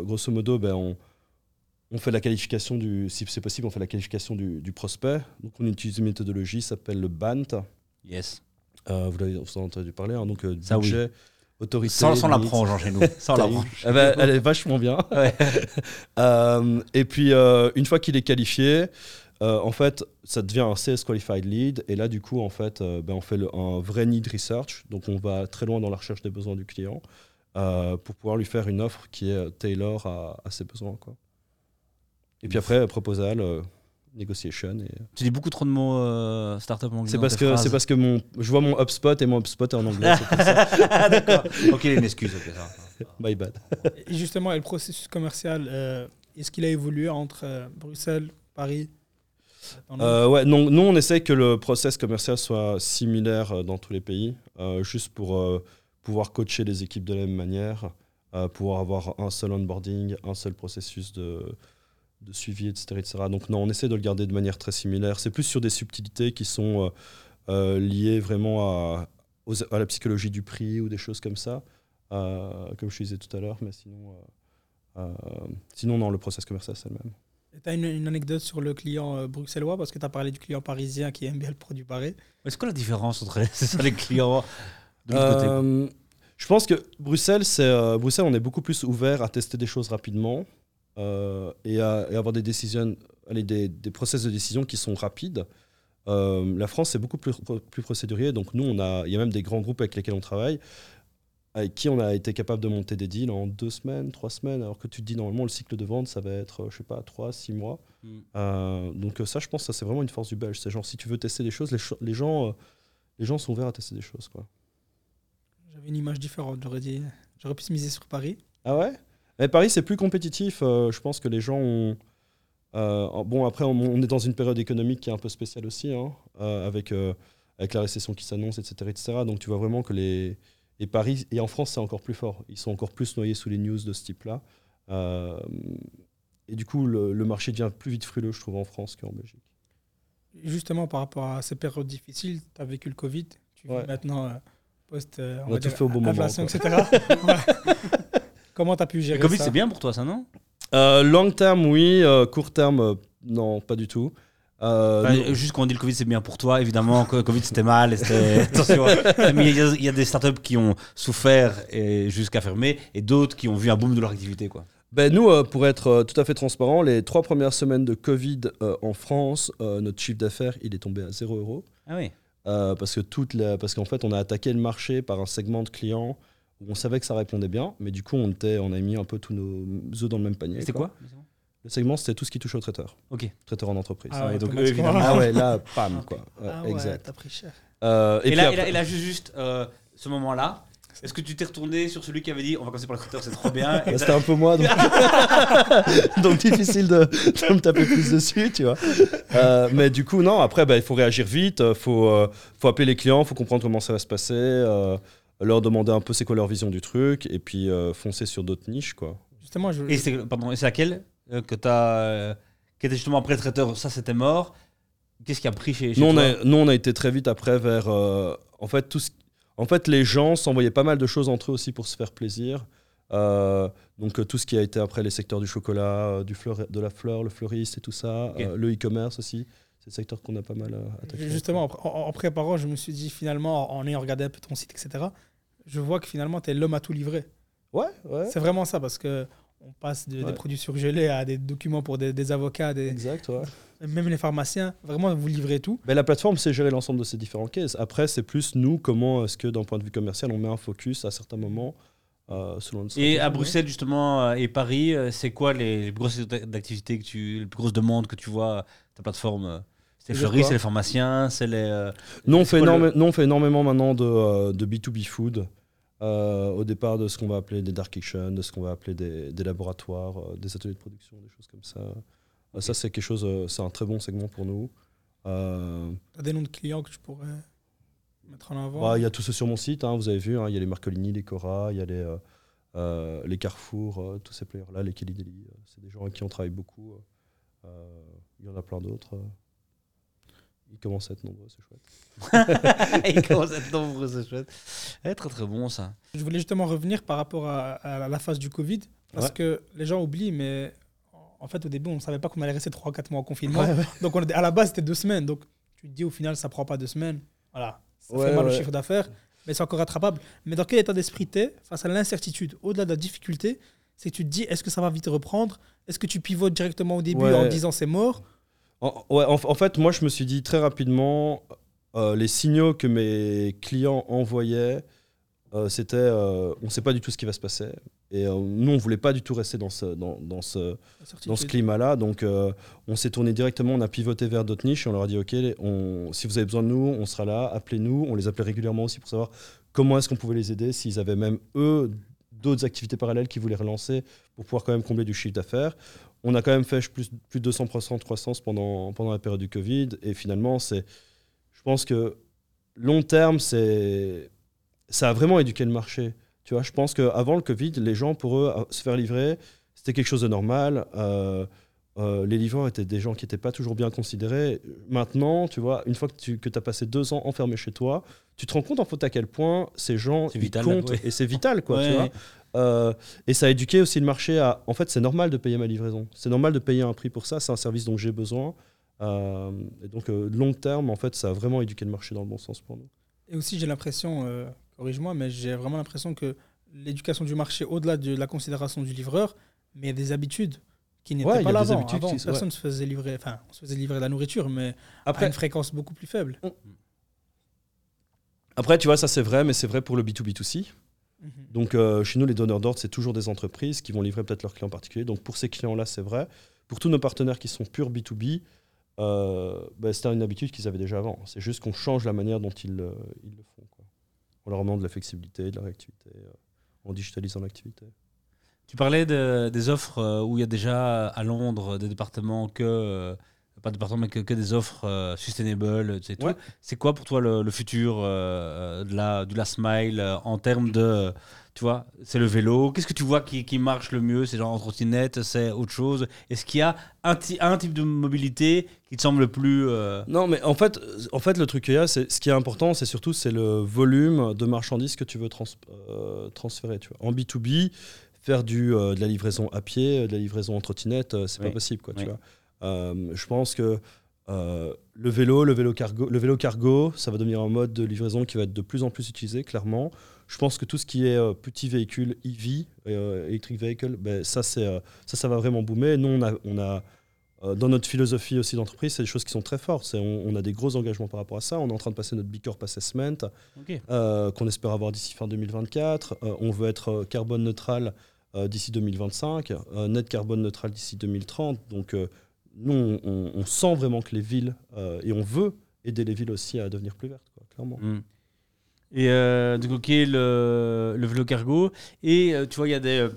grosso modo, ben, on, on fait la qualification du, si c'est possible, on fait la qualification du, du prospect. Donc, on utilise une méthodologie qui s'appelle le BANT. Yes. Euh, vous l'avez vous en avez entendu parler, hein, donc euh, Ça, oui. budget, autorité. Sans, sans l'apprendre, chez nous. Sans. Eh ben, elle est vachement bien. Ouais. Euh, et puis, une fois qu'il est qualifié, euh, en fait, ça devient un Sales Qualified Lead. Et là, du coup, en fait, euh, ben, on fait le- un vrai need research. Donc, on va très loin dans la recherche des besoins du client euh, pour pouvoir lui faire une offre qui est tailor à, à ses besoins. Quoi. Et puis après, proposal, euh, negotiation. Et... Tu dis beaucoup trop de mots euh, startup en anglais. C'est parce que c'est parce que mon, je vois mon HubSpot et mon HubSpot est en anglais. D'accord. ok, une excuse. ok, ça. My bad. Et justement, et le processus commercial, euh, est-ce qu'il a évolué entre euh, Bruxelles, Paris Euh, ouais, non, nous on essaye que le process commercial soit similaire euh, dans tous les pays, euh, juste pour euh, pouvoir coacher les équipes de la même manière, euh, pouvoir avoir un seul onboarding, un seul processus de, de suivi, etc., etc. Donc non, on essaie de le garder de manière très similaire. C'est plus sur des subtilités qui sont euh, euh, liées vraiment à, aux- à la psychologie du prix ou des choses comme ça, euh, comme je disais tout à l'heure, mais sinon, euh, euh, sinon non, le process commercial c'est le même. Tu as une, une anecdote sur le client euh, bruxellois? Parce que tu as parlé du client parisien qui aime bien le produit barré. C'est quoi la différence entre ça, les clients de l'autre côté? Je pense que Bruxelles, c'est euh, Bruxelles, on est beaucoup plus ouvert à tester des choses rapidement euh, et, à, et avoir des décisions, allez, des, des process de décision qui sont rapides. Euh, la France, c'est beaucoup plus, plus procédurier. Donc nous, on a, il y a même des grands groupes avec lesquels on travaille, avec qui on a été capable de monter des deals en deux semaines, trois semaines, alors que tu te dis normalement le cycle de vente, ça va être, je sais pas, trois, six mois. Mm. Euh, donc ça, je pense, que ça c'est vraiment une force du belge. C'est genre si tu veux tester des choses, les, cho- les gens, euh, les gens sont ouverts à tester des choses, quoi. J'avais une image différente. J'aurais dit, j'aurais pu se miser sur Paris. Ah ouais? Mais Paris, c'est plus compétitif. euh, je pense que les gens ont. euh, bon, après, on, on est dans une période économique qui est un peu spéciale aussi, hein, euh, avec, avec la récession qui s'annonce, etc., etc. Donc, tu vois vraiment que les. Et Paris, et en France, c'est encore plus fort. Ils sont encore plus noyés sous les news de ce type-là. Et du coup, le, le marché devient plus vite frileux, je trouve, en France qu'en Belgique. Justement, par rapport à ces périodes difficiles, tu as vécu le Covid. Tu vis Ouais. maintenant post euh, On a tout dire, fait au bon moment, etc. Ouais. Comment tu as pu gérer Le Covid, ça c'est bien pour toi, ça, non? Euh, long terme, oui. euh, court terme, euh, non, pas du tout. Euh, Enfin, nous- Juste quand on dit le Covid, c'est bien pour toi, évidemment. que Covid, c'était mal. et c'était- Attention. Mais il y, a- il y a des startups qui ont souffert et jusqu'à fermer et d'autres qui ont vu un boom de leur activité. Quoi. Ben nous, euh, pour être euh, tout à fait transparent, les trois premières semaines de Covid euh, en France, euh, notre chiffre d'affaires, il est tombé à 0 euros. Ah oui. Euh, parce que toute la- parce qu'en fait, on a attaqué le marché par un segment de clients où on savait que ça répondait bien, mais du coup, on, était, on a mis un peu tous nos œufs dans le même panier. C'était quoi Le segment, c'était tout ce qui touche aux traiteurs, Ok. traiteurs en entreprise. Ah ouais, donc, eux, évidemment. Ah ouais, là, pam, quoi. Ouais, Ah ouais, exact. t'as pris cher. Euh, Et, puis là, après- et là, et là, juste, juste, euh, ce moment-là, est-ce que tu t'es retourné sur celui qui avait dit on va commencer par le traiteur, c'est trop bien Bah, C'était un peu moi, donc, donc difficile de, de me taper plus dessus, tu vois. Euh, mais du coup, non, après, bah, il faut réagir vite, il faut, euh, faut appeler les clients, il faut comprendre comment ça va se passer, euh, leur demander un peu c'est quoi leur vision du truc, et puis euh, foncer sur d'autres niches, quoi. Justement, je, Et c'est pardon, et c'est laquelle euh, que t'as, euh, qui était justement après le traiteur, ça c'était mort. Qu'est-ce qui a pris chez, chez Nous on, toi a, nous, on a été très vite après vers... euh, en, fait, tout ce- en fait, les gens s'envoyaient pas mal de choses entre eux aussi pour se faire plaisir. Euh, donc euh, tout ce qui a été après les secteurs du chocolat, euh, du fleur, de la fleur, le fleuriste et tout ça, euh, le e-commerce aussi, c'est le secteur qu'on a pas mal euh, attaqué. Justement, en, en- en préparant, je me suis dit finalement, en ayant regardé un peu ton site, etc., je vois que finalement, tu es l'homme à tout livrer. Ouais, ouais. C'est vraiment ça, parce que on passe de- Ouais. des produits surgelés à des documents pour des, des avocats, des, Exact, ouais. même les pharmaciens. Vraiment, vous livrez tout. Ben, la plateforme, c'est gérer l'ensemble de ces différents cases. Après, c'est plus nous, comment est-ce que d'un point de vue commercial, on met un focus à certains moments euh, selon Et à Bruxelles justement euh, et Paris, euh, c'est quoi les, grosses d'activités que tu, les plus grosses demandes que tu vois ta plateforme euh C'est les C'est fleuristes, c'est les pharmaciens, c'est les. euh, Nous, on fait, quoi énorme- le- nous, on fait énormément maintenant de, euh, de B2B food. Euh, au départ de ce qu'on va appeler des dark kitchens, de ce qu'on va appeler des, des laboratoires, euh, des ateliers de production, des choses comme ça. Euh, Ça, c'est quelque chose, c'est un très bon segment pour nous. Euh, Tu as des noms de clients que tu pourrais mettre en avant? bah, Il y a tout ça sur mon site, hein, vous avez vu, hein, il y a les Marcolini, les Cora, il y a les, les Carrefour, tous ces players-là, les Kelly Deli. c'est des gens avec qui on travaille beaucoup. il y en a plein d'autres. Ils commencent à être nombreux, c'est chouette. Et comment ça te nombre, c'est chouette. Eh, très très bon ça. Je voulais justement revenir par rapport à, à la phase du Covid, parce Ouais. que les gens oublient, mais en fait, au début, on ne savait pas qu'on allait rester 3-4 mois en confinement. Ouais, ouais. Donc, on à la base, c'était deux semaines. Donc, tu te dis, au final, ça prend pas deux semaines. Voilà. Ça Ouais, fait mal au chiffre d'affaires, mais c'est encore rattrapable. Mais dans quel état d'esprit t'es face à l'incertitude? Au-delà de la difficulté, c'est que tu te dis, est-ce que ça va vite reprendre? Est-ce que tu pivotes directement au début Ouais. en disant c'est mort? En, ouais, en, en fait, moi, je me suis dit très rapidement, euh, les signaux que mes clients envoyaient euh, c'était, euh, on ne sait pas du tout ce qui va se passer. Et euh, nous, on voulait pas du tout rester dans ce, dans, dans ce, dans climat-là. Donc, on s'est tourné directement, on a pivoté vers d'autres niches et on leur a dit Ok, on, si vous avez besoin de nous, on sera là, appelez-nous. On les appelait régulièrement aussi pour savoir comment est-ce qu'on pouvait les aider, s'ils avaient même eux d'autres activités parallèles qu'ils voulaient relancer pour pouvoir quand même combler du chiffre d'affaires. On a quand même fait plus, plus de 200% de croissance pendant, pendant la période du Covid. Et finalement, c'est, je pense que long terme, c'est, ça a vraiment éduqué le marché. Tu vois, je pense qu'avant le Covid, les gens, pour eux, se faire livrer, c'était quelque chose de normal. Euh, euh, les livreurs étaient des gens qui n'étaient pas toujours bien considérés. Maintenant, tu vois, une fois que tu que as passé deux ans enfermé chez toi, tu te rends compte en fait à quel point ces gens ils vital, comptent ouais. et c'est vital quoi. tu Ouais. vois. Euh, et ça a éduqué aussi le marché à. En fait, c'est normal de payer ma livraison. C'est normal de payer un prix pour ça. C'est un service dont j'ai besoin. Euh, et donc, euh, long terme, en fait, ça a vraiment éduqué le marché dans le bon sens pour nous. Et aussi, j'ai l'impression, euh, corrige-moi, mais j'ai vraiment l'impression que l'éducation du marché, au-delà de la considération du livreur, mais il y a des habitudes qui Ouais, pas là avant. habitudes Avant, qui- personne ne se faisait livrer, enfin, on se faisait livrer de la nourriture, mais à Après, une fréquence beaucoup plus faible. après, tu vois, ça c'est vrai, mais c'est vrai pour le B2B2C. Mhm. Donc, euh, chez nous, les donneurs d'ordre, c'est toujours des entreprises qui vont livrer peut-être leurs clients particuliers. Donc, pour ces clients-là, c'est vrai. Pour tous nos partenaires qui sont purs B2B, euh, bah, c'était une habitude qu'ils avaient déjà avant. C'est juste qu'on change la manière dont ils, euh, ils le font. quoi. On leur demande de la flexibilité, de la réactivité, euh, en digitalisant l'activité. Tu parlais de- des offres euh, où il y a déjà à Londres des départements que. euh, pas de départements, mais que, que des offres euh, sustainable, tu sais. Ouais. C'est quoi pour toi le, le futur euh, euh, de, la, de la smile euh, en termes de. Tu vois, c'est le vélo. Qu'est-ce que tu vois qui, qui marche le mieux? C'est genre en trottinette, c'est autre chose Est-ce qu'il y a un, type de mobilité qui te semble le plus. euh, Non, mais en fait, euh, en fait le truc qu'il y a, c'est, ce qui est important, c'est surtout c'est le volume de marchandises que tu veux trans- euh, transférer. Tu vois. En B2B, faire du, euh, de la livraison à pied, de la livraison en trottinette, euh, c'est Oui. pas possible. Quoi, tu vois. Euh, je pense que euh, le vélo, le vélo cargo, le vélo cargo, ça va devenir un mode de livraison qui va être de plus en plus utilisé, clairement. Je pense que tout ce qui est euh, petit véhicule EV, euh, electric vehicle, ben, ça, euh, ça, ça va vraiment boomer. Nous, on a, on a euh, dans notre philosophie aussi d'entreprise, c'est des choses qui sont très fortes. On, on a des gros engagements par rapport à ça. On est en train de passer notre B Corp Assessment, euh, qu'on espère avoir d'ici fin 2024. Euh, on veut être euh, carbone neutral euh, d'ici 2025, euh, net carbone neutral d'ici 2030. Donc, euh, nous, on, sent vraiment que les villes, euh, et on veut aider les villes aussi à devenir plus vertes, clairement. Mm. Et euh, donc, ok, le, le vélo cargo. Et euh, tu vois, il y a des.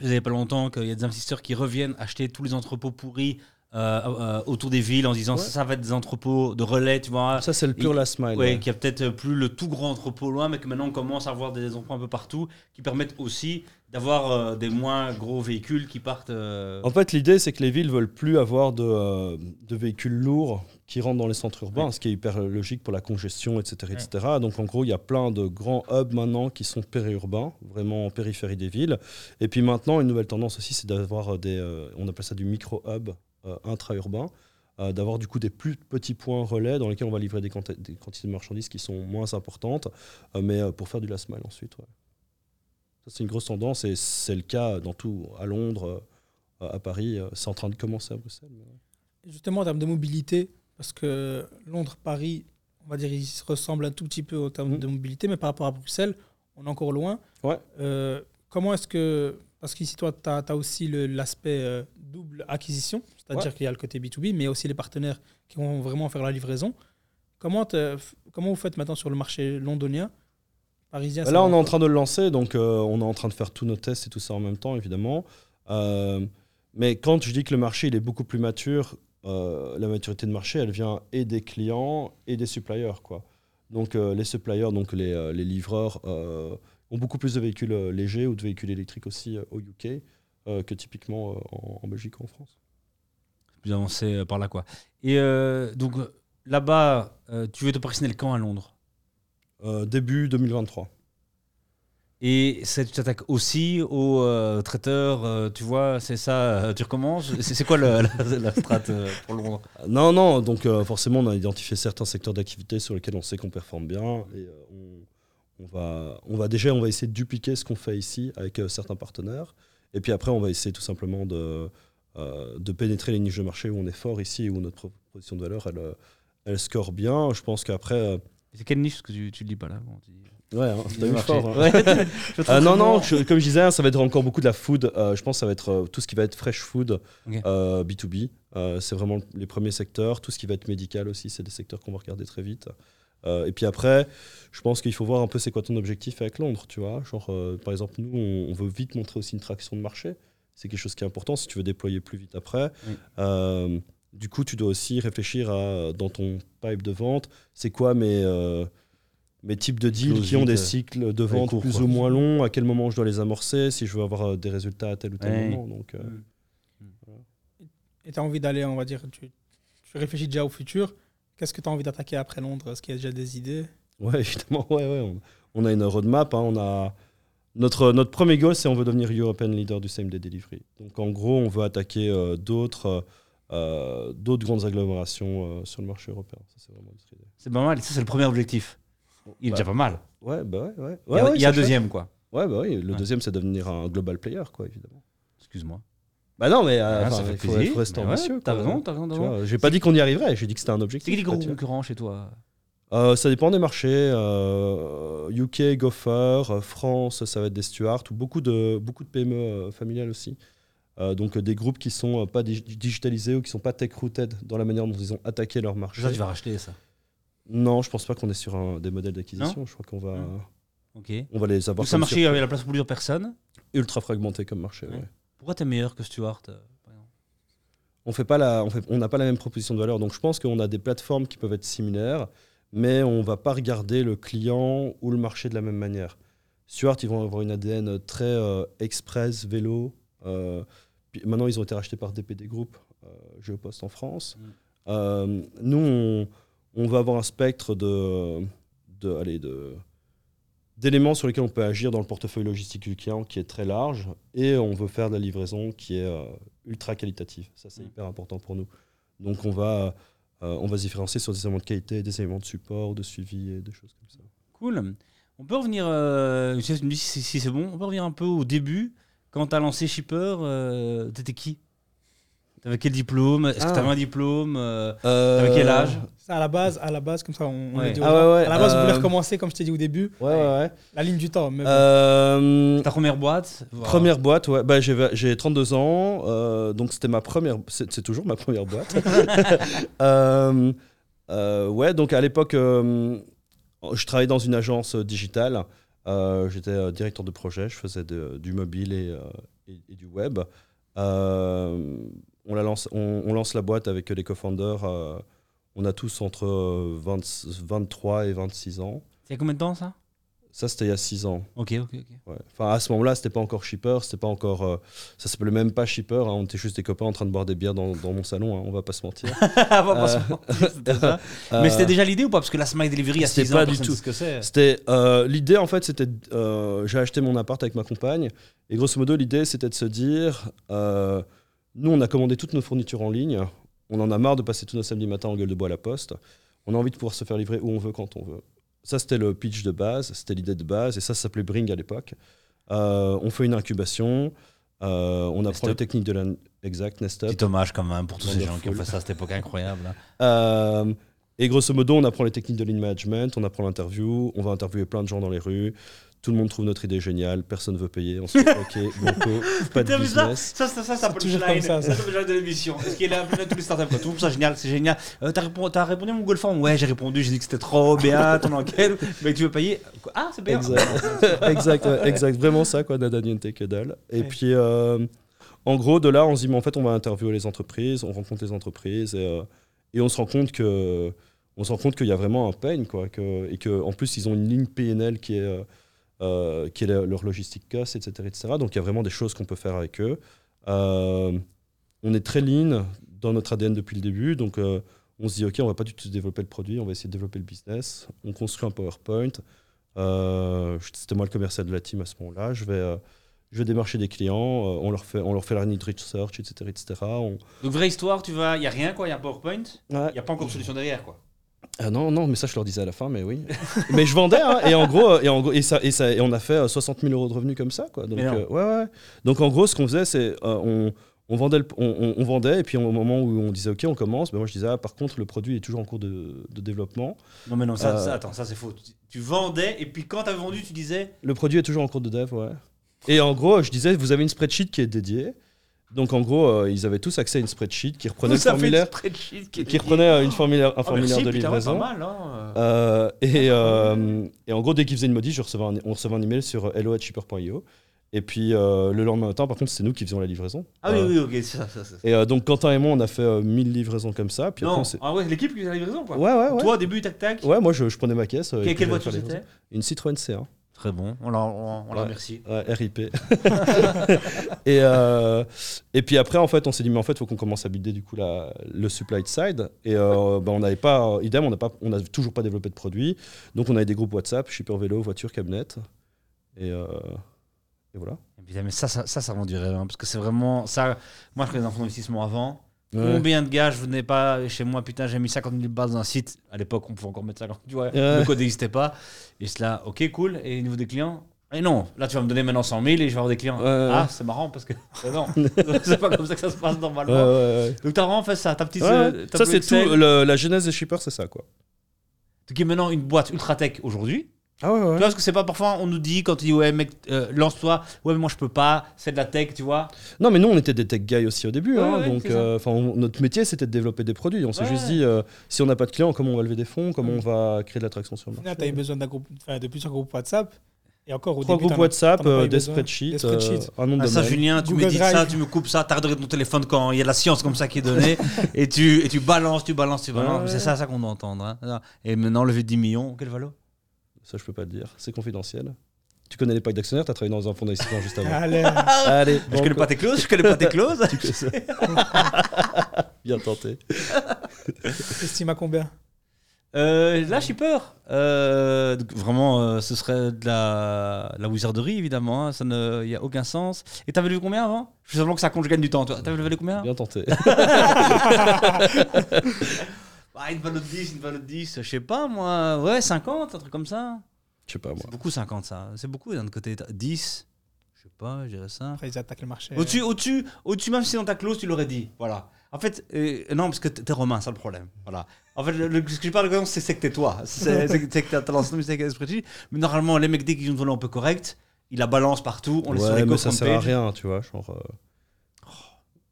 euh, pas longtemps qu'il y a des investisseurs qui reviennent acheter tous les entrepôts pourris euh, euh, autour des villes en disant Ouais. ça, ça va être des entrepôts de relais, tu vois. Ça, c'est le pur last mile. Ouais. qu'il y a peut-être plus le tout grand entrepôt loin, mais que maintenant on commence à avoir des entrepôts un peu partout qui permettent aussi d'avoir euh, des moins gros véhicules qui partent. euh, En fait, l'idée, c'est que les villes veulent plus avoir de, euh, de véhicules lourds qui rentrent dans les centres urbains, Ouais. ce qui est hyper logique pour la congestion, etc. etc. Donc, en gros, il y a plein de grands hubs maintenant qui sont périurbains, vraiment en périphérie des villes. Et puis maintenant, une nouvelle tendance aussi, c'est d'avoir des, euh, on appelle ça du micro-hub euh, intra-urbain, euh, d'avoir du coup des plus petits points relais dans lesquels on va livrer des, quanti- des quantités de marchandises qui sont moins importantes, euh, mais euh, pour faire du last mile ensuite. ouais. C'est une grosse tendance et c'est le cas dans tout, à Londres. euh, à Paris. euh, C'est en train de commencer à Bruxelles. mais ouais. Justement, en termes de mobilité, parce que Londres, Paris, on va dire, ils se ressemblent un tout petit peu en termes de mobilité, mais par rapport à Bruxelles, on est encore loin. Ouais. Euh, comment est-ce que. Parce qu'ici, toi, tu as, aussi l'aspect euh, double acquisition, c'est-à-dire Ouais. qu'il y a le côté B2B, mais aussi les partenaires qui vont vraiment faire la livraison. Comment, comment vous faites maintenant sur le marché londonien, parisien Là, on est en train de le lancer, donc euh, on est en train de faire tous nos tests et tout ça en même temps, évidemment. Euh, mais quand je dis que le marché il est beaucoup plus mature, euh, la maturité de marché, elle vient et des clients et des suppliers. Quoi. Donc les suppliers, donc les, les livreurs, ont beaucoup plus de véhicules légers ou de véhicules électriques aussi au UK que typiquement euh, en, en Belgique ou en France. plus avancé euh, par là quoi. Et euh, donc euh, là-bas, euh, tu veux te personnel quand à Londres? Euh, début 2023. Et ça, tu t'attaques aussi aux euh, traiteurs, euh, tu vois, c'est ça, euh, tu recommences? C'est quoi le- la, la strat euh, pour Londres? Non, non, donc euh, forcément, on a identifié certains secteurs d'activité sur lesquels on sait qu'on performe bien. Et euh, on, on va, on va déjà on va essayer de dupliquer ce qu'on fait ici avec euh, certains partenaires. Et puis après, on va essayer tout simplement de, euh, de pénétrer les niches de marché où on est fort ici, où notre proposition de valeur, elle, euh, elle score bien. Je pense qu'après, euh, C'est quelle niche? Que tu, tu le dis pas là. Ouais, hein, t'as eu fort. hein. Ouais, Euh, non, non, je- comme je disais, hein, ça va être encore beaucoup de la food. Euh, je pense que ça va être euh, tout ce qui va être fresh food, Ok. euh, B2B. Euh, c'est vraiment les premiers secteurs. Tout ce qui va être médical aussi, c'est des secteurs qu'on va regarder très vite. Euh, et puis après, je pense qu'il faut voir un peu c'est quoi ton objectif avec Londres, tu vois. Genre, euh, par exemple, nous, on, on veut vite montrer aussi une traction de marché. C'est quelque chose qui est important si tu veux déployer plus vite après. Euh, du coup, tu dois aussi réfléchir à, dans ton pipe de vente, c'est quoi mes, euh, mes types de deals qui ont des cycles de vente court, plus quoi. ou moins longs, à quel moment je dois les amorcer, si je veux avoir des résultats à tel ou tel Ouais. moment. Donc, euh, Et tu as envie d'aller, on va dire, tu, tu réfléchis déjà au futur. Qu'est-ce que tu as envie d'attaquer après Londres? Est-ce qu'il y a déjà des idées? Ouais, évidemment, ouais, ouais. On, on a une roadmap. hein, on a notre, notre premier goal, c'est on veut devenir European leader du same day delivery. Donc en gros, on veut attaquer euh, d'autres euh, d'autres grandes agglomérations euh, sur le marché européen. C'est vraiment notre idée. C'est pas mal. Ça, c'est le premier objectif. Il est Bah, déjà pas mal. Ouais, bah ouais, ouais. Il y a, Ouais, il y a un deuxième, quoi. Ouais, bah oui. Le Ouais. deuxième, c'est devenir un global player, quoi, évidemment. Excuse-moi. Bah non, mais euh, Ah, enfin, il faut, rester Mais ouais, ambitieux. T'as raison, t'as raison. j'ai pas dit qu'on y arriverait, j'ai dit que c'était un C'est objectif. qui les gros concurrents chez toi? Euh, ça dépend des marchés. euh, UK, Gopher, euh, France, ça va être des stewards ou beaucoup de, beaucoup de PME euh, familiales aussi. Euh, donc euh, des groupes qui sont euh, pas dig- digitalisés ou qui sont pas tech-rooted dans la manière dont ils ont attaqué leur marché. Ça, tu vas racheter ça? Non, je pense pas qu'on est sur un- des modèles d'acquisition. Je crois qu'on va, Non. Ok. on va les avoir Donc ça sur- il y avait la place pour plusieurs personnes? ultra fragmentés comme marché. Ouais. ouais. Pourquoi t'es meilleur que Stuart euh, on fait pas la, on fait- on n'a pas la même proposition de valeur. Donc je pense qu'on a des plateformes qui peuvent être similaires, mais on va pas regarder le client ou le marché de la même manière. Stuart, ils vont avoir une ADN très euh, express, vélo. euh, puis maintenant, ils ont été rachetés par DPD Group, euh, Géopost en France. Mm. Nous, on, on va avoir un spectre de, de, allez, de, d'éléments sur lesquels on peut agir dans le portefeuille logistique du client qui est très large et on veut faire de la livraison qui est euh, ultra qualitative. Ça, c'est Mm. hyper important pour nous. Donc, on va, euh, on va se différencier sur des éléments de qualité, des éléments de support, de suivi et des choses comme ça. Cool. On peut revenir, euh, tu si, c'est bon, on peut revenir un peu au début. Quand t'as lancé Shipper, t'étais qui? T'avais quel diplôme? Est-ce que Ah. t'avais un diplôme euh, T'avais quel âge? Ça, à la base, à la base, comme ça, on, on Ouais. le dit aux Ah gens. ouais, ouais, À la base, vous voulez euh, recommencer, comme je t'ai dit au début, Ouais, ouais, ouais. la ligne du temps. Mais bon. Euh, Ta première boîte Voilà. Première boîte, ouais. Bah, j'ai, j'ai 32 ans, euh, donc c'était ma première. C'est, c'est toujours ma première boîte. Euh, euh, ouais, donc à l'époque, euh, je travaillais dans une agence digitale. Euh, j'étais euh, directeur de projet, je faisais de- du mobile et, euh, et- et du web. Euh, on, la lance, on, on lance la boîte avec les co-founders. euh, on a tous entre euh, 20 23 et 26 ans. Il y a combien de temps ça? Ça, c'était il y a 6 ans. Ok, ok, ok. Ouais. Enfin, à ce moment-là, c'était pas encore shipper, c'était pas encore. euh, ça s'appelait même pas shipper. hein, on était juste des copains en train de boire des bières dans, dans mon salon. hein, on va pas se mentir. On va pas se mentir, c'était ça. Mais c'était Euh, déjà l'idée ou pas? Parce que la Smile Delivery à C'était 6 ans, pas du tout. ce que c'est. C'était euh, l'idée en fait, c'était euh, j'ai acheté mon appart avec ma compagne et grosso modo l'idée c'était de se dire euh, nous on a commandé toutes nos fournitures en ligne, on en a marre de passer tous nos samedis matins en gueule de bois à la poste, on a envie de pouvoir se faire livrer où on veut quand on veut. Ça c'était le pitch de base, c'était l'idée de base et ça, ça s'appelait Bring à l'époque. Euh, on fait une incubation, euh, on apprend les techniques de la exact Nest Up. Petit hommage quand même pour tous ces gens qui ont fait ça à cette époque incroyable. hein. Euh, et grosso modo, on apprend les techniques de lean management, on apprend l'interview, on va interviewer plein de gens dans les rues. Tout le monde trouve notre idée géniale, personne veut payer. On se dit, ok, banco, pas de ça, business. ça, ça, ça, ça, C'est toujours comme ça, ça. C'est le de l'émission. Est-ce qu'il est là tous les startups. Tout ça génial, c'est génial. Euh, t'as, répondu, t'as répondu à mon Google Form Ouais, j'ai répondu, j'ai dit que c'était trop bien ton enquête. Mais tu veux payer? Ah, c'est bien. Exact, exact, ouais, exact, vraiment ça, quoi, nada niente que dalle. Et Ouais. puis, euh, en gros, de là, on se dit, mais en fait, on va interviewer les entreprises, on rencontre les entreprises et, euh, et on se rend compte que. On se rend compte qu'il y a vraiment un pain, quoi, que, et qu'en plus, ils ont une ligne PNL qui est, euh, qui est leur logistique cost, etc., etc. Donc, il y a vraiment des choses qu'on peut faire avec eux. Euh, on est très lean dans notre ADN depuis le début, donc euh, on se dit, OK, on va pas du tout développer le produit, on va essayer de développer le business. On construit un PowerPoint. Euh, C'était moi le commercial de la team à ce moment-là. Je vais, je vais démarcher des clients, euh, on, leur fait, on leur fait la need research, etc. etc. On- Donc, vraie histoire, tu vas. Il n'y a rien, quoi. Il y a un PowerPoint. Il Ouais. n'y a pas encore de solution derrière, quoi. Ah non, non, mais ça je leur disais à la fin, mais oui. mais je vendais, hein, et en gros, et, en gros et, ça, et, ça, et on a fait euh, 60 000 euros de revenus comme ça. Quoi. Donc, euh, ouais, ouais. Donc en gros, ce qu'on faisait, c'est euh, on, on vendait, le- on, vendait, et puis au moment où on disait OK, on commence, ben moi je disais ah, par contre le produit est toujours en cours de, de développement. Non, mais non, ça, Euh, ça- attends, ça c'est faux. Tu, tu vendais et puis quand t'avais vendu, tu disais. Le produit est toujours en cours de dev, ouais. Et en gros, je disais, vous avez une spreadsheet qui est dédiée. Donc en gros, euh, ils avaient tous accès à une spreadsheet qui reprenait le formulaire, spreadsheet qui, reprenait euh, une formulaire, un Ah, formulaire merci, de putain, livraison. Pas mal, hein. Euh, et, euh, et en gros, dès qu'ils faisaient une modif, je recevais un- on recevait un email sur hello@shipper.io. Et puis le lendemain matin, par contre, c'est nous qui faisions la livraison. Ah oui, oui, ok, c'est ça, ça, ça. Et donc Quentin et moi, on a fait euh, 1000 livraisons comme ça. Puis après, Non, on s'est- ah ouais, l'équipe qui faisait la livraison, quoi. ouais, ouais, ouais. Toi, au début, tac tac. Ouais, moi, je, je prenais ma caisse. et Quelle, quelle voiture c'était. Une Citroën C1. Très bon, on la, on, Ouais. remercie. Ouais, RIP. et, euh, et puis après, en fait, on s'est dit, mais en fait, il faut qu'on commence à builder du coup la, le supply side. Et euh, bah, on n'avait pas, idem, on n'a pas, on n'a toujours pas développé de produit. Donc on avait des groupes WhatsApp, shipper vélo, voiture, cabinet. Et, euh, et voilà. Et puis, mais ça, ça, ça, ça rend du rêve, hein, parce que c'est vraiment ça. Moi, je connais un fonds d'investissement avant. Ouais. Combien de gars je venais pas chez moi, putain, j'ai mis 50 000 balles dans un site. À l'époque, on pouvait encore mettre 50 tu vois, Ouais. le code n'existait pas. Et cela, ok, cool. Et au niveau des clients Et non, là, tu vas me donner maintenant 100 000 et je vais avoir des clients. Ah, c'est marrant parce que. Non, c'est pas comme ça que ça se passe normalement. ouais, ouais. Donc, t'as vraiment fait ça, ta petite. Euh, ça, c'est tout. le- la genèse des shippers, c'est ça, quoi. est maintenant une boîte ultra tech aujourd'hui. Ah ouais, ouais. Tu vois, parce que c'est pas parfois, on nous dit quand tu dis, ouais, mec, euh, lance-toi, ouais, mais moi je peux pas, c'est de la tech, tu vois. Non, mais nous, on était des tech guys aussi au début. Ouais, hein, ouais, donc, euh, on- notre métier, c'était de développer des produits. On s'est Ouais. juste dit, euh, si on n'a pas de clients, comment on va lever des fonds Comment on va créer de l'attraction sur le marché tu as eu besoin d'un groupe, de plusieurs groupes WhatsApp. Et encore au Trois début, groupes WhatsApp, euh, eu des spreadsheets, Des spreadsheets. euh, un nom de Ah, ça. Julien, tu Google me dis Drive. ça, tu me coupes ça, t'arrêtes de regarder ton téléphone quand il y a la science comme ça qui est donnée, et, tu, et tu balances, tu balances, tu balances. Ouais. C'est ça, ça qu'on doit entendre. hein. Et maintenant, lever 10 millions, quel valo? Ça, je peux pas le dire. C'est confidentiel. Tu connais les packs d'actionnaires, tu as travaillé dans un fonds d'investissement juste avant. Allez, Allez, Je connais pas tes clauses, je connais pas tes clauses. Tu connais ça. Bien tenté. estime à combien? Euh, là, j'ai peur. Euh, donc vraiment, euh, ce serait de la, la wizarderie, évidemment. hein. Ça ne, y a aucun sens. Et t'avais levé combien avant? Je sais seulement que ça compte, je gagne du temps. Toi, t'avais levé combien? Bien tenté. Ah, Une valeur de 10, une valeur de 10, je sais pas moi. Ouais, 50, un truc comme ça. Je sais pas, moi. C'est beaucoup 50, ça. C'est beaucoup d'un autre côté. 10, je sais pas, je dirais ça. Après, ils attaquent le marché. Au-dessus, au-dessus, au-dessus, même si dans ta clause, tu l'aurais dit. Voilà. En fait, euh, non, parce que t'es romain, c'est le problème. Voilà. En fait, le- le- ce que je parle de c'est c'est que t'es toi. C'est c'est que c'est que t'as lancé c'est que t'as spreadsheet. Mais normalement, les mecs, dès qu'ils ont une volée un peu correcte, ils la balancent partout. On les sur Ouais, les mais ça sert à rien, tu vois. Genre, euh.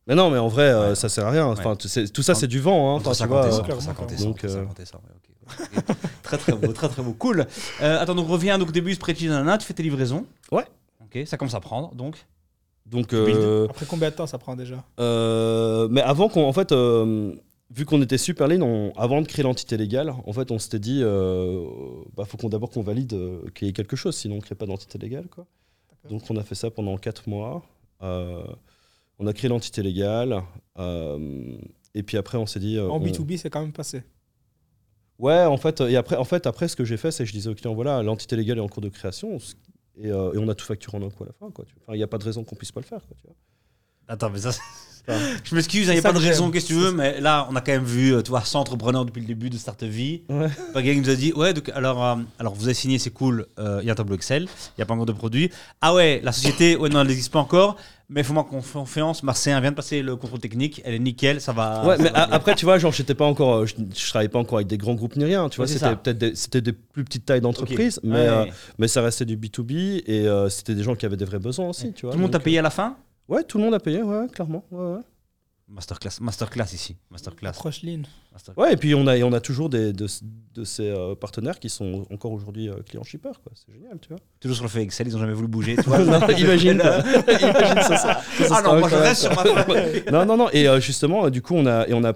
Mais non, mais en vrai, euh, ça sert à rien. Enfin, tu sais, tout ça, c'est du vent. Hein. Entre Enfin, tu 50 vois, et 100, euh, entre clairement, 50 et 100, clairement. entre Donc, euh, 50 et 100, ouais, ok. Ok. très très beau, très très beau, cool. Euh, attends, donc reviens donc au début, spreadsheet, nanana, tu fais tes livraisons. Ouais. Ok, ça commence à prendre, donc. Donc, euh, Après combien de temps ça prend déjà? Euh, mais avant qu'on, en fait, euh, vu qu'on était super lean, on- avant de créer l'entité légale, en fait, on s'était dit, euh, bah, faut qu'on d'abord qu'on valide euh, qu'il y ait quelque chose, sinon on crée pas d'entité légale, quoi. D'accord. Donc on a fait ça pendant 4 mois. Euh, on a créé l'entité légale. euh, et puis après, on s'est dit. euh, En on- B2B, c'est quand même passé. Ouais, en fait, et après, en fait, après, ce que j'ai fait, c'est que je disais au client, voilà, l'entité légale est en cours de création, et, euh, et on a tout facturé en un coup à la fin, quoi. tu vois. Enfin, il n'y a pas de raison qu'on puisse pas le faire, quoi, tu vois. Attends, mais ça, je m'excuse, il C'est n'y a pas de raison, qu'est-ce que tu veux, mais là, on a quand même vu, tu vois, 100 entrepreneurs depuis le début de Start Vie. ouais. Quelqu'un nous a dit, ouais, donc, alors, euh, alors vous avez signé, c'est cool, euh, il y a un tableau Excel, il n'y a pas encore de produit. Ah ouais, la société, ouais, non, elle n'existe pas encore, mais fais-moi confiance, Marseille vient de passer le contrôle technique, elle est nickel, ça va. Ouais, ça mais va a- bien. après, tu vois, genre, j'étais pas encore, euh, je, je travaillais pas encore avec des grands groupes ni rien, tu vois, Ouais, c'était peut-être des, c'était des plus petites tailles d'entreprise, mais, Ouais. euh, mais ça restait du B2B et euh, c'était des gens qui avaient des vrais besoins aussi, tu vois. Tout le monde t'a payé à la fin? Ouais, tout le monde a payé, ouais, clairement. Ouais, ouais. Masterclass, masterclass ici, masterclass. Masterclass. Ouais, et puis on a, et on a toujours des, de, de ces euh, partenaires qui sont encore aujourd'hui euh, clients shipper, quoi. C'est génial, tu vois. Toujours sur le fait Excel, ils n'ont jamais voulu bouger, tu vois. Non, imagine. Imagine ça, ça- ça, ça ah non, moi je reste ça. sur ma non, non, non. Et euh, justement, du coup, on a, et on a,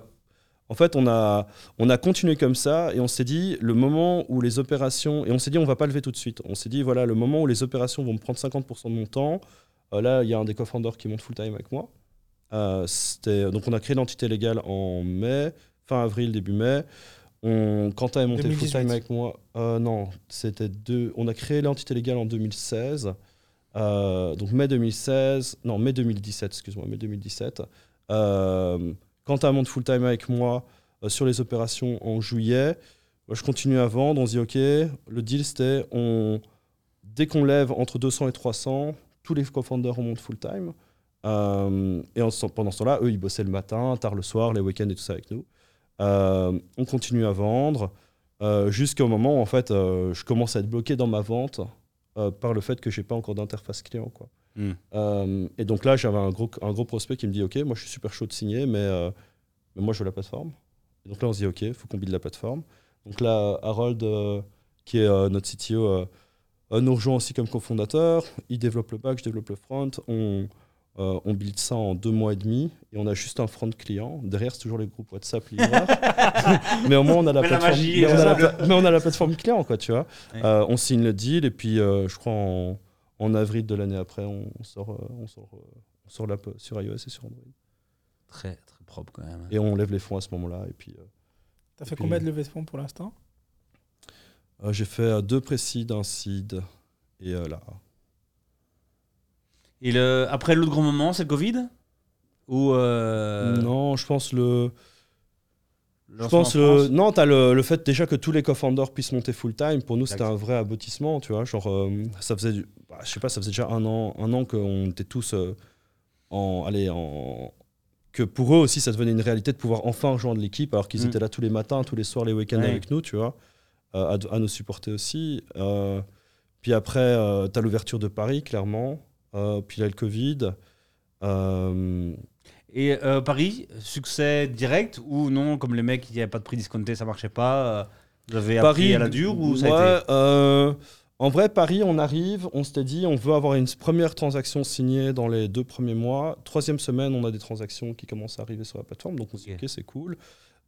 en fait, on a, on a continué comme ça, et on s'est dit le moment où les opérations, et on s'est dit on va pas lever tout de suite. On s'est dit voilà le moment où les opérations vont me prendre 50% de mon temps. euh, là, il y a un des co-founders qui monte full time avec moi. Euh, donc, on a créé l'entité légale en mai, fin avril, début mai. On, Quentin est monté full 2018. time avec moi. Euh, non, c'était deux. On a créé l'entité légale en 2016. Euh, donc mai 2016, non mai 2017, excuse-moi, mai 2017. Euh, Quentin monte full time avec moi sur les opérations en juillet. Moi, je continue à vendre. On se dit ok, le deal c'était on dès qu'on lève entre 200 et 300, tous les co-founders remontent full time. Euh, et en pendant ce temps-là, eux, ils bossaient le matin, tard le soir, les week-ends et tout ça avec nous. Euh, on continue à vendre euh, jusqu'au moment où en fait, euh, je commence à être bloqué dans ma vente par le fait que j'ai pas encore d'interface client. Quoi. Hmm. Et donc là, j'avais un gros, un gros prospect qui me dit Ok, moi je suis super chaud de signer, mais, mais moi je veux la plateforme. Et donc là, on se dit Ok, il faut qu'on build la plateforme. Donc là, Harold, qui est notre CTO, nous rejoint aussi comme cofondateur. Il développe le back, je développe le front. On, euh, on build ça en deux mois et demi et on a juste un front client. Derrière, c'est toujours les groupes WhatsApp, livreurs. mais au moins, on a la Mais la plateforme. magie mais, est on a la pla- mais on a la plateforme client, quoi, tu vois. Ouais. Euh, on signe le deal et puis, euh, je crois, en, en avril de l'année après, on sort, euh, on sort, euh, on sort l'app sur iOS et sur Android. Très, très propre quand même. Et on lève les fonds à ce moment-là. Et puis, euh, T'as fait puis- combien de levées de fonds pour l'instant? Euh, j'ai fait euh, deux précis, un seed et euh, là. Et le, après l'autre grand moment, c'est le Covid? Ou. euh, Non, je pense le. le Je pense en le, non, t'as le, le fait déjà que tous les co-founders puissent monter full time. Pour nous, c'était un vrai aboutissement, tu vois. Genre, euh, ça faisait, du- bah, je sais pas, ça faisait déjà un an, un an qu'on était tous euh, en, allez, en, que pour eux aussi, ça devenait une réalité de pouvoir enfin rejoindre l'équipe, alors qu'ils Mm. étaient là tous les matins, tous les soirs, les week-ends Ouais. avec nous, tu vois, euh, à, à nous supporter aussi. Puis après, t'as l'ouverture de Paris, clairement. Euh, puis là, le Covid. Euh, Et euh, Paris, succès direct ou non Comme les mecs, il n'y avait pas de prix discounté, ça marchait pas. Vous avez appris à la dure ou ça a été En vrai, Paris, on arrive, on s'était dit, on veut avoir une première transaction signée dans les deux premiers mois. Troisième semaine, on a des transactions qui commencent à arriver sur la plateforme, donc on se dit, Ok. c'est cool.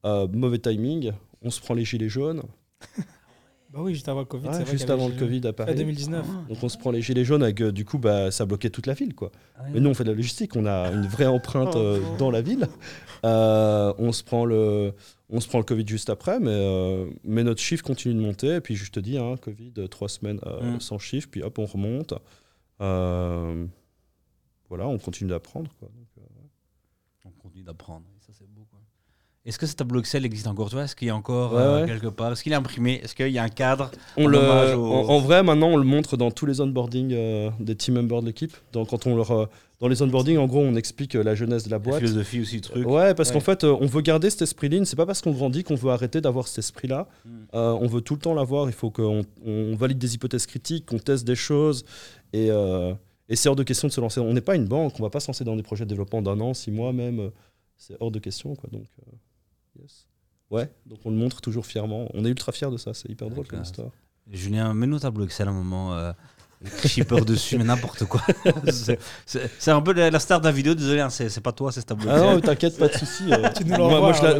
Euh, mauvais timing, on se prend les gilets jaunes, Bah oui, juste avant le Covid. Ouais, c'est vrai juste avant le Covid à Paris. 2019. Donc on se prend les gilets jaunes, avec, euh, du coup, bah, ça bloquait toute la ville, quoi. Mais nous, on fait de la logistique, on a une vraie empreinte euh, dans la ville. Euh, on, se prend le, on se prend le Covid juste après, mais, euh, mais notre chiffre continue de monter. Et puis, je te dis, hein, Covid, trois semaines euh, Mm. sans chiffre, puis hop, on remonte. Euh, voilà, on continue d'apprendre. euh, On continue d'apprendre. et Ça, c'est beau. quoi. Est-ce que ce tableau Excel existe encore tu vois Est-ce qu'il y a encore Ouais, euh, ouais. quelque part? Est-ce qu'il est imprimé? Est-ce qu'il y a un cadre On le, au- en, en vrai, maintenant, on le montre dans tous les onboarding euh, des team members de l'équipe. Donc, quand on leur, euh, dans les onboarding, en gros, on explique la jeunesse de la La boîte. philosophie aussi, le truc Ouais, parce Ouais. qu'en fait, on veut garder cet esprit lean. C'est pas parce qu'on grandit qu'on veut arrêter d'avoir cet esprit-là. Mm. Euh, on veut tout le temps l'avoir. Il faut qu'on on valide des hypothèses critiques, qu'on teste des choses. Et, et c'est hors de question de se lancer. On n'est pas une banque. On va pas se lancer dans des projets de développement d'un an, six mois même. C'est hors de question. Quoi. Donc, yes. Ouais, donc on le montre toujours fièrement. On est ultra fiers de ça. C'est hyper drôle comme histoire. Julien, mets-nous tableau Excel un moment. Euh, écrit shipper dessus, mais n'importe quoi. C'est- c'est c'est un peu la, la star de la vidéo, désolé, hein, c'est c'est pas toi, c'est ce tableau Ah non, t'inquiète, pas de souci. euh. Tu nous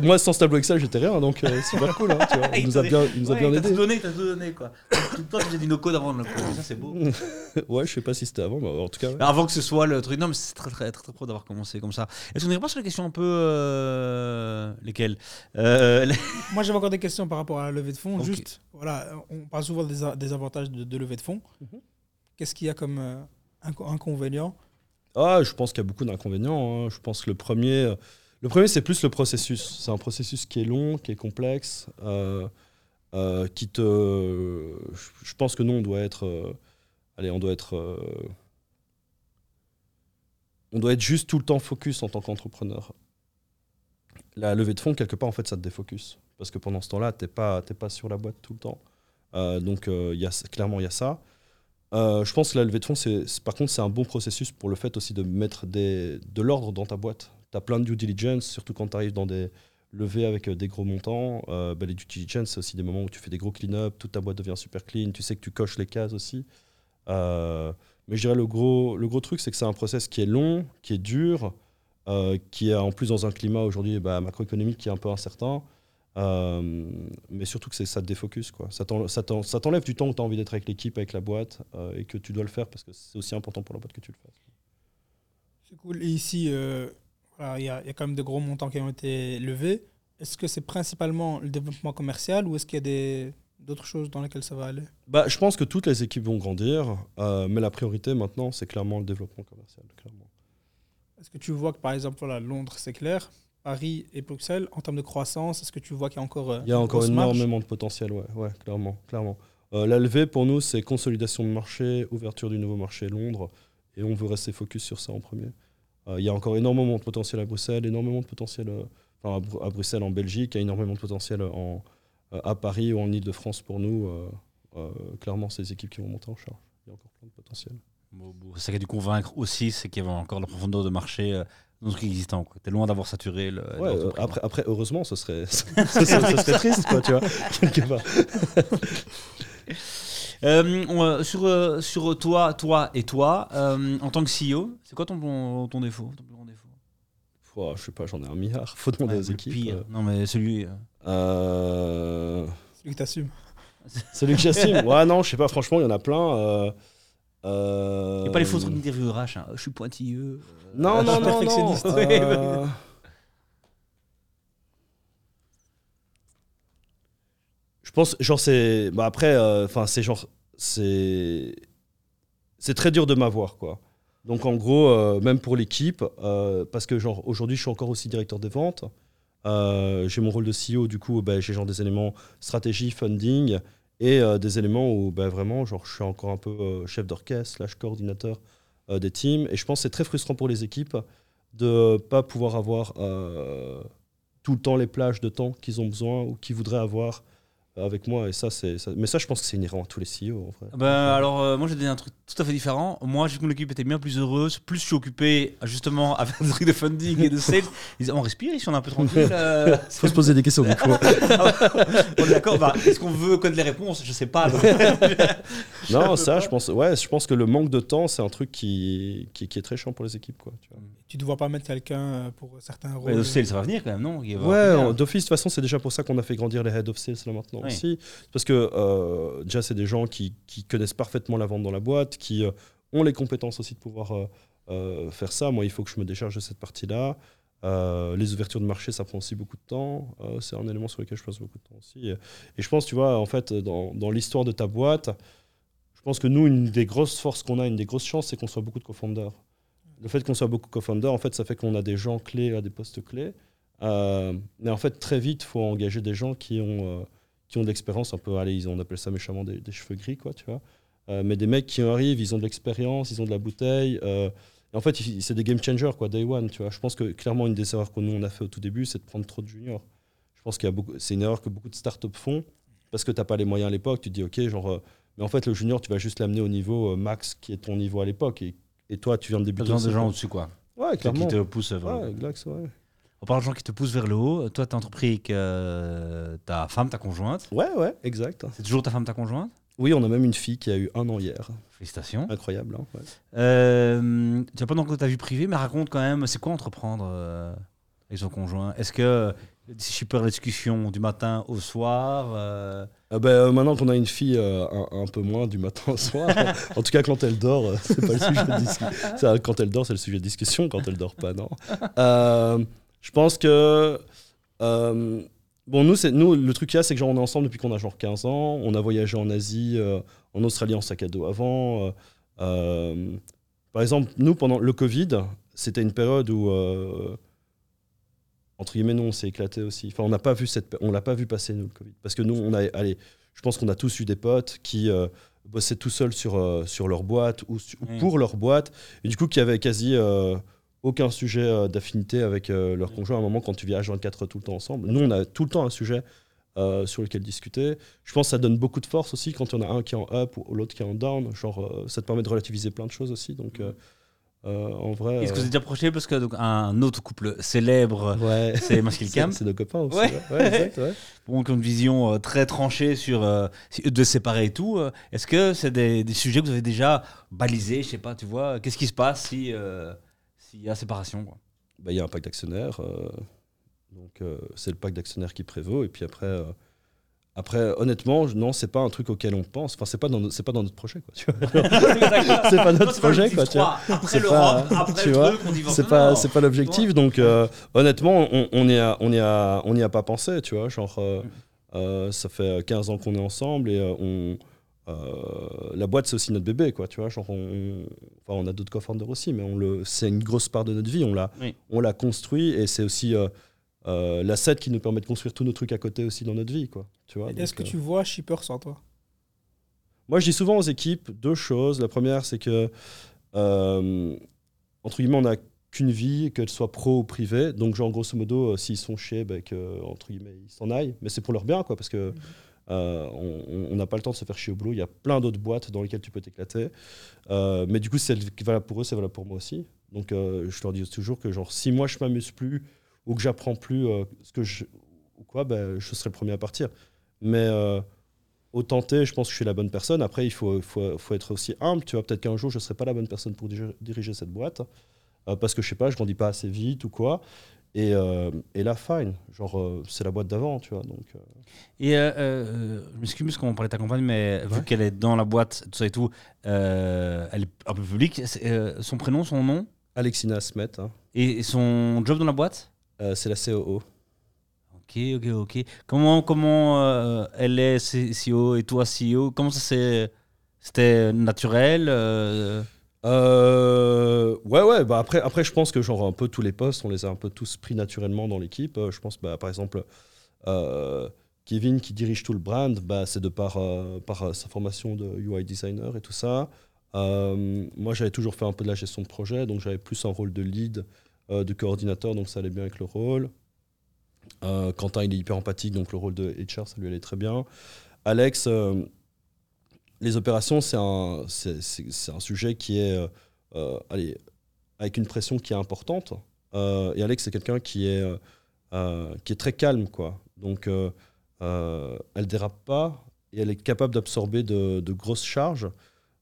moi, sans ce tableau Excel, j'étais rien. Donc, euh, super cool. hein, tu vois. Il Il nous a bien, il nous a bien t'as aidé. tout donné, t'as tout donné, quoi. Tout le temps, tu dit nos codes avant de le code, ça c'est beau. Ouais, je sais pas si c'était avant, mais en tout cas. ouais. Avant que ce soit le truc. Non, mais c'est très, très, très, très pro d'avoir commencé comme ça. Est-ce qu'on n'irait pas sur les questions un peu. euh, lesquelles Euh, les- Moi, j'avais encore des questions par rapport à la levée de fonds. Juste, voilà, on parle souvent des avantages de, de levée de fonds. Mhm. Qu'est-ce qu'il y a comme euh, inco- inconvénient? Ah, je pense qu'il y a beaucoup d'inconvénients. hein. Je pense que le premier, euh, le premier, c'est plus le processus. C'est un processus qui est long, qui est complexe, euh, qui te. Je pense que nous, on doit être. allez, on doit être. on doit être juste tout le temps focus en tant qu'entrepreneur. La levée de fonds, quelque part, en fait, ça te défocus. Parce que pendant ce temps-là, tu n'es pas, pas sur la boîte tout le temps. Donc, y a, clairement, il y a ça. Euh, je pense que la levée de fonds, par contre, c'est un bon processus pour le fait aussi de mettre de l'ordre dans ta boîte. Tu as plein de due diligence, surtout quand tu arrives dans des levées avec euh, des gros montants. Euh, bah, les due diligence, c'est aussi des moments où tu fais des gros clean-up, toute ta boîte devient super clean, tu sais que tu coches les cases aussi. Mais je dirais le gros, le gros truc, c'est que c'est un process qui est long, qui est dur, qui est en plus dans un climat aujourd'hui bah, macroéconomique qui est un peu incertain. Euh, mais surtout que ça te défocus. Quoi. Ça t'en- ça t'en- ça t'enlève du temps où tu as envie d'être avec l'équipe, avec la boîte, euh, et que tu dois le faire parce que c'est aussi important pour la boîte que tu le fasses. C'est cool. Et ici, euh, voilà, il y, a il y a quand même de gros montants qui ont été levés. Est-ce que c'est principalement le développement commercial ou est-ce qu'il y a d'autres choses dans lesquelles ça va aller? Bah, je pense que toutes les équipes vont grandir, mais la priorité maintenant, c'est clairement le développement commercial. Est-ce que tu vois que, par exemple, voilà, Londres, c'est clair, Paris et Bruxelles, en termes de croissance, est-ce que tu vois qu'il y a encore euh, Il y a une encore énormément de potentiel, ouais, ouais clairement. clairement. Euh, la levée, pour nous, c'est consolidation de marché, ouverture du nouveau marché Londres, et on veut rester focus sur ça en premier. Euh, Il y a encore énormément de potentiel à Bruxelles, énormément de potentiel euh, enfin, à, Bru- à Bruxelles, en Belgique, il y a énormément de potentiel en, euh, à Paris ou en Ile-de-France pour nous. Euh, euh, clairement, c'est les équipes qui vont monter en charge. Il y a encore plein de potentiel. Bon, Ça qui a dû convaincre aussi, c'est qu'il y avait encore la profondeur de marché euh, dans ce qui est existant. Tu es loin d'avoir saturé le. Ouais, euh, après, après, heureusement, ce serait, ce serait, ce serait triste, quoi, tu vois, quelque part. Euh, on, euh, sur, sur toi, toi et toi, euh, en tant que CEO, c'est quoi ton, ton, ton défaut, ton plus grand défaut? Je sais pas, j'en ai un milliard. Faut demander Ouais, aux équipes. pire. Non, mais celui. Celui que t'assumes. Celui que j'assume? Ouais, non, je sais pas, franchement, il y en a plein. Euh, Il n'y a pas les fautes d'interview RH. hein. Je suis pointilleux. euh, Non, non, non, non. perfectionniste. euh, Je pense, genre, c'est. Bah après, euh, enfin, c'est genre. C'est. C'est très dur de m'avoir, quoi. Donc, en gros, euh, même pour l'équipe, euh, parce que, genre, aujourd'hui, je suis encore aussi directeur des ventes. Euh, j'ai mon rôle de CEO, du coup, bah, j'ai genre des éléments stratégie, funding, et euh, des éléments où, bah, vraiment, genre, je suis encore un peu euh, chef d'orchestre, slash coordinateur euh, des teams. Et je pense que c'est très frustrant pour les équipes de pas pouvoir avoir tout le temps les plages de temps qu'ils ont besoin ou qu'ils voudraient avoir avec moi. Et ça, c'est, ça- Mais ça, je pense que c'est inhérent à tous les CEO, en vrai. Ben, alors, euh, moi, j'ai dit un truc tout à fait différent. Moi, j'ai vu que mon équipe était bien plus heureuse. Plus je suis occupé, justement, avec des trucs de funding et de sales. Ils disaient, on respire ici, on est un peu tranquille. euh, faut se poser des questions, du coup. on est d'accord. Bah, Est-ce qu'on veut connaître les réponses? Je sais pas. donc. non, ça, je pense, ouais, je pense que le manque de temps, c'est un truc qui, qui, qui est très chiant pour les équipes, quoi. Tu vois. Tu ne dois pas mettre quelqu'un euh, pour certains rôles. Mais le sales, ça va venir quand même, non? Il va Ouais, d'office, de toute façon, c'est déjà pour ça qu'on a fait grandir les head of sales là maintenant Oui. Parce que euh, déjà, c'est des gens qui, connaissent parfaitement la vente dans la boîte, qui euh, ont les compétences aussi de pouvoir euh, faire ça. Moi, il faut que je me décharge de cette partie-là. Les ouvertures de marché, ça prend aussi beaucoup de temps. C'est un élément sur lequel je passe beaucoup de temps aussi. Et, je pense, tu vois, en fait, dans, l'histoire de ta boîte, je pense que nous, une des grosses forces qu'on a, une des grosses chances, c'est qu'on soit beaucoup de co-founders. Le fait qu'on soit beaucoup de co-founders, en fait, ça fait qu'on a des gens clés des postes clés. Mais en fait, très vite, il faut engager des gens qui ont, qui ont de l'expérience, un peu, allez, ils- on appelle ça méchamment des, des cheveux gris, quoi, tu vois. Euh, mais des mecs qui arrivent, ils ont de l'expérience, ils ont de la bouteille. euh, et en fait, c'est des game changers, quoi, day one, tu vois. Je pense que clairement, une des erreurs que nous, on a fait au tout début, c'est de prendre trop de juniors. Je pense qu'il y a beaucoup, c'est une erreur que beaucoup de startups font parce que tu n'as pas les moyens à l'époque. Tu te dis, OK, genre, euh, mais en fait, le junior, tu vas juste l'amener au niveau max qui est ton niveau à l'époque. Et, et toi, tu viens de débuter. besoin de gens au-dessus, quoi. Ouais, clairement. Qui te poussent le Ouais, c'est vrai. On parle de gens qui te poussent vers le haut. Toi, t'as entrepris avec euh, ta femme, ta conjointe. Ouais, ouais, exact. C'est toujours ta femme, ta conjointe? Oui, on a même une fille qui a eu un an hier. Félicitations. Incroyable. Hein, ouais. Euh, tu n'as pas encore ta vie privée, mais raconte quand même, c'est quoi entreprendre euh, avec son conjoint? Est-ce que si je perds la discussion du matin au soir euh, Ah ben, maintenant qu'on a une fille euh, un, un peu moins du matin au soir, en tout cas quand elle dort, euh, c'est pas le sujet de discussion. Quand elle dort, c'est le sujet de discussion. Quand elle dort pas, non. Je pense que euh, bon, nous, nous le truc qu'il y a, c'est que genre on est ensemble depuis qu'on a genre 15 ans. On a voyagé en Asie, euh, en Australie en sac à dos avant. euh, par exemple, nous pendant le Covid, c'était une période où entre guillemets, nous, on s'est éclaté aussi. Enfin, on n'a pas vu cette, on l'a pas vu passer nous le Covid, parce que nous, on a, allez, je pense qu'on a tous eu des potes qui bossaient tout seuls sur sur leur boîte ou, su- ou Mm. pour leur boîte, et du coup, qui avaient quasi aucun sujet euh, d'affinité avec euh, leur conjoint. À un moment, quand tu vis H24 tout le temps ensemble, nous, on a tout le temps un sujet. euh, sur lequel discuter. Je pense que ça donne beaucoup de force aussi quand il y en a un qui est en up ou l'autre qui est en down. Genre, euh, ça te permet de relativiser plein de choses aussi. Donc, euh, en vrai. Est-ce que vous êtes approché parce que donc, un autre couple célèbre, ouais. c'est Masquil Cam, C'est nos copains aussi. Ouais. Ouais, exact, bon, une vision très tranchée sur de séparer et tout. Est-ce que c'est des, des sujets que vous avez déjà balisés Je sais pas, tu vois. Qu'est-ce qui se passe si s'il y a séparation quoi Bah, il y a un pacte d'actionnaires. euh, donc, euh, c'est le pacte d'actionnaires qui prévaut. Et puis après, euh, après honnêtement, non, c'est pas un truc auquel on pense. Enfin, c'est pas, dans pas dans notre projet. Quoi, tu vois. c'est pas notre projet. Quoi, tu vois. Après C'est l'Europe, pas- après tu le vois, truc, on divorce. C'est Non, pas, non. pas l'objectif. Donc, euh, honnêtement, on, on y a, on y a, on y a pas pensé. Tu vois, genre, euh, euh, ça fait 15 ans qu'on est ensemble et euh, on. Euh, la boîte, c'est aussi notre bébé, quoi. Tu vois, genre, on, enfin, on a d'autres co-founders aussi, mais on le, c'est une grosse part de notre vie. On l'a, Oui. on l'a construit et c'est aussi euh, euh, l'asset qui nous permet de construire tous nos trucs à côté aussi dans notre vie, quoi. Tu vois. Est-ce donc, que euh, tu vois Shipper sans toi? Moi, je dis souvent aux équipes deux choses. La première, c'est que, euh, entre guillemets, on a qu'une vie, qu'elle soit pro ou privée. Donc, genre, grosso modo, euh, s'ils sont chiés, bah, que, entre guillemets, ils s'en aillent. Mais c'est pour leur bien, quoi, parce que euh, on n'a pas le temps de se faire chier au boulot. Il y a plein d'autres boîtes dans lesquelles tu peux t'éclater. Euh, mais du coup, c'est valable pour eux, c'est valable pour moi aussi. Donc, euh, je leur dis toujours que, genre, si moi, je m'amuse plus ou que j'apprends plus ce que je. ou quoi, bah, je serai le premier à partir. Mais. au tenter, je pense que je suis la bonne personne. Après, il faut, faut, faut être aussi humble. Tu vois, peut-être qu'un jour, je ne serai pas la bonne personne pour diriger, cette boîte. parce que je sais pas, je grandis pas assez vite ou quoi. Et, euh, et là, fine. Genre, euh, c'est la boîte d'avant, tu vois. Donc, euh, Et euh, je m'excuse parce qu'on parlait de ta compagne, mais vu qu'elle est dans la boîte, tout ça et tout, elle est un peu publique. Son prénom, son nom? Alexina Smet, hein. et son job dans la boîte? C'est la COO. Ok, ok, ok. Comment, comment elle est CEO et toi CEO Comment ça s'est. C'était naturel euh, ouais, ouais. Bah après, après, je pense que genre un peu tous les postes, on les a un peu tous pris naturellement dans l'équipe. Euh, je pense, bah, par exemple, euh, Kevin qui dirige tout le brand, bah, c'est de par, par sa formation de UI designer et tout ça. Moi, j'avais toujours fait un peu de la gestion de projet, donc j'avais plus un rôle de lead, de coordinateur, donc ça allait bien avec le rôle. Quentin, il est hyper empathique, donc le rôle de HR, ça lui allait très bien. Alex, les opérations, c'est un, c'est, un sujet qui est, euh, euh, allez, avec une pression qui est importante. Euh, et Alex, c'est quelqu'un qui est, euh, qui est très calme, quoi. Donc, euh, elle dérape pas et elle est capable d'absorber de, de grosses charges.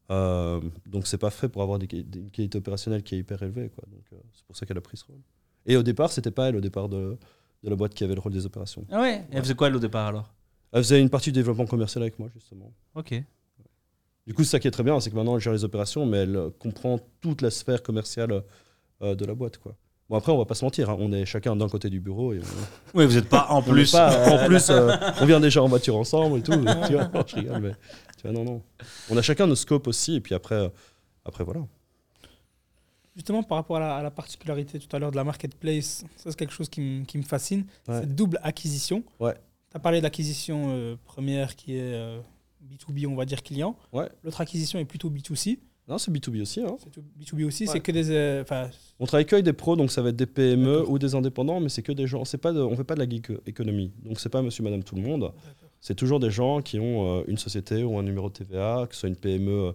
Donc, c'est pas fait pour avoir des, une qualité opérationnelle qui est hyper élevée, quoi. Donc, c'est pour ça qu'elle a pris ce rôle. Et au départ, c'était pas elle, au départ de, de la boîte qui avait le rôle des opérations. Ah ouais Elle faisait quoi elle au départ alors? Elle faisait une partie du développement commercial avec moi, justement. Ok. Du coup, ça qui est très bien, c'est que maintenant, elle gère les opérations, mais elle euh, comprend toute la sphère commerciale euh, de la boîte. Quoi. Bon, après, on va pas se mentir, hein, on est chacun d'un côté du bureau et on, Oui, vous n'êtes pas en plus. pas, en plus, euh, on vient déjà en voiture ensemble et tout. tu vois, Non, je rigole, mais tu vois, non, non. On a chacun nos scopes aussi, et puis après, euh, après voilà. Justement, par rapport à la, à la particularité tout à l'heure de la marketplace, ça c'est quelque chose qui, me- qui me fascine. Ouais. Cette double acquisition. Ouais. Tu as parlé de l'acquisition euh, première qui est euh, B2B, on va dire client. Ouais. L'autre acquisition est plutôt B2C. Non, c'est B2B aussi. Hein. C'est tout B2B aussi, Ouais. c'est que des. euh, On travaille que avec des pros, donc ça va être des PME ou des indépendants, mais c'est que des gens. Pas de- on fait pas de la geek économie. Donc c'est pas monsieur, madame, tout le monde. C'est toujours des gens qui ont euh, une société ou un numéro de TVA, que ce soit une PME,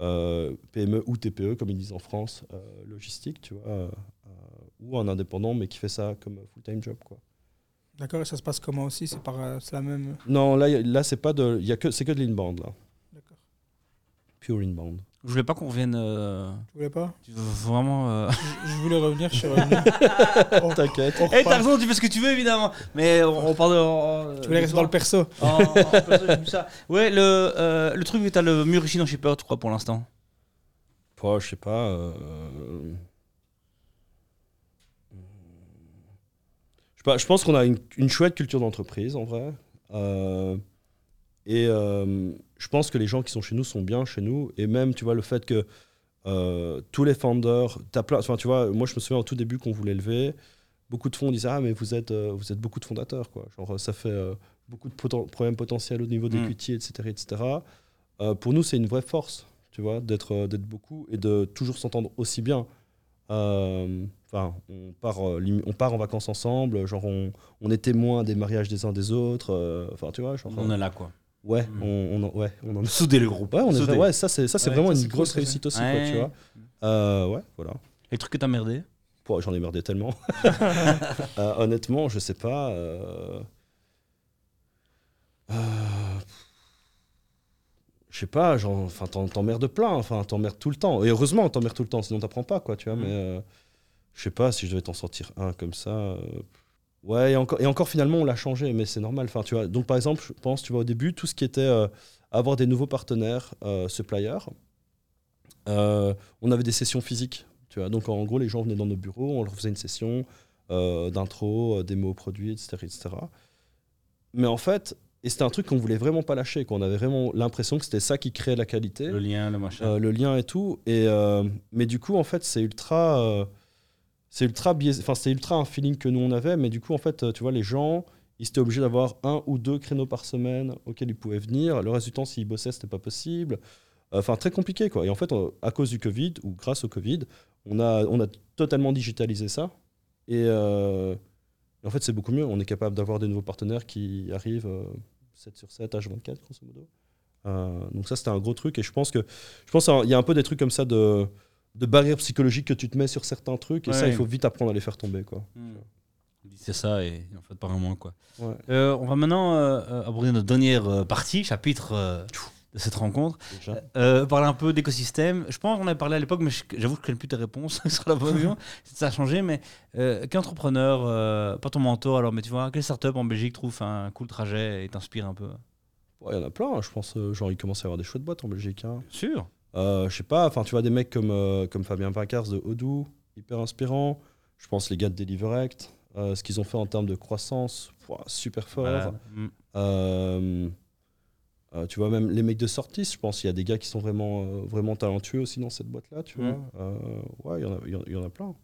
euh, PME ou TPE, comme ils disent en France, logistique, tu vois, ou un indépendant, mais qui fait ça comme full-time job, quoi. D'accord, et ça se passe comment aussi? C'est par euh, c'est la même. Non, là, y a- là c'est pas de, y a que, c'est que de l'inbound, là. D'accord. Pure inbound. Je voulais pas qu'on revienne. euh, Tu voulais pas? tu veux vraiment. euh, je, je voulais revenir sur. euh, T'inquiète. Eh, t'as raison, tu fais ce que tu veux évidemment. Mais on, on parle de. en- Tu voulais rester dans le perso. en- en perso, j'ai vu ça. Ouais, le, euh, le truc où t'as le mur ici dans Shipper, tu crois, pour l'instant? Oh, je sais pas. euh, Je, sais pas, je pense qu'on a une, une chouette culture d'entreprise, en vrai. Euh, Et euh, je pense que les gens qui sont chez nous sont bien chez nous. Et même, tu vois, le fait que euh, tous les founders, t'as plein, enfin, tu vois, moi je me souviens au tout début qu'on voulait lever, beaucoup de fonds disaient Ah, mais vous êtes, vous êtes beaucoup de fondateurs, quoi. Genre, ça fait beaucoup de poten- problèmes potentiels au niveau Mm. d'equity, etc. etc. Pour nous, c'est une vraie force, tu vois, d'être d'être beaucoup et de toujours s'entendre aussi bien. Euh, Enfin, on part, euh, on part en vacances ensemble, genre on, on est témoin des mariages des uns des autres. euh, Enfin, tu vois, genre, On est là, quoi. ouais, Mm. on, ouais, on en Souder le groupe. Ouais, on est ouais, ça c'est ça c'est Ouais, vraiment ça, une cool, grosse réussite aussi, Ouais. quoi, tu vois. Euh, ouais, voilà. Les trucs que t'as merdé? J'en ai merdé tellement. Euh, honnêtement, je sais pas. euh, euh, Je sais pas, genre, enfin, t'emmerdes plein, enfin, t'emmerdes tout le temps. Et heureusement, t'emmerdes tout le temps, sinon t'apprends pas, quoi, tu vois. Mm. Mais euh, je sais pas si je devais t'en sortir un comme ça. euh, Ouais, et encore, et encore finalement, on l'a changé, mais c'est normal. Enfin, tu vois. Donc, par exemple, je pense, tu vois, au début, tout ce qui était euh, avoir des nouveaux partenaires suppliers, on avait des sessions physiques. Tu vois. Donc, en gros, les gens venaient dans nos bureaux, on leur faisait une session d'intro, euh, démo produits, etc., etc. Mais en fait, et c'était un truc qu'on voulait vraiment pas lâcher, qu'on avait vraiment l'impression que c'était ça qui créait la qualité Le lien, le machin. euh, le lien et tout. Et, euh, mais du coup, en fait, c'est ultra. euh, c'est ultra biaisé. Enfin, c'est ultra un feeling que nous on avait. Mais du coup, en fait, tu vois, les gens, ils étaient obligés d'avoir un ou deux créneaux par semaine auxquels ils pouvaient venir. Le reste du temps, s'ils bossaient, c'était pas possible. Enfin, très compliqué, quoi. Et en fait, on- à cause du Covid, ou grâce au Covid, On a, on a totalement digitalisé ça. Et, et en fait, c'est beaucoup mieux. On est capable d'avoir des nouveaux partenaires qui arrivent euh, 7 sur 7, H24, grosso modo. Euh, donc ça, c'était un gros truc. Et je pense que je pense qu'il y a un peu des trucs comme ça de, de barrières psychologiques que tu te mets sur certains trucs. Et ça, il faut vite apprendre à les faire tomber. Quoi. C'est ça, et en fait, pas vraiment quoi. Ouais. Euh, on va maintenant euh, euh, aborder notre dernière euh, partie, chapitre euh, de cette rencontre. Euh, parler un peu d'écosystème. Je pense qu'on avait parlé à l'époque, mais j'avoue que je connais plus tes réponses sur la bonne. Ça a changé, mais euh, qu'entrepreneur, euh, pas ton mentor alors, mais tu vois, quelle startup en Belgique trouve un cool trajet et t'inspire un peu? Ouais, Il y en a plein. hein. Je pense, euh, genre, il commence à y avoir des chouettes boîtes en Belgique. hein. Sûr. Euh, je sais pas, enfin, tu vois des mecs comme, comme Fabien Pincars de Odoo, hyper inspirant. Je pense les gars de Deliverect, ce qu'ils ont fait en termes de croissance, super fort. Voilà. Mm. Euh, euh, tu vois, même les mecs de Sortis, je pense qu'il y a des gars qui sont vraiment, euh, vraiment talentueux aussi dans cette boîte-là, tu Mm. vois. Euh, ouais, il y, en a- il y il y en a plein.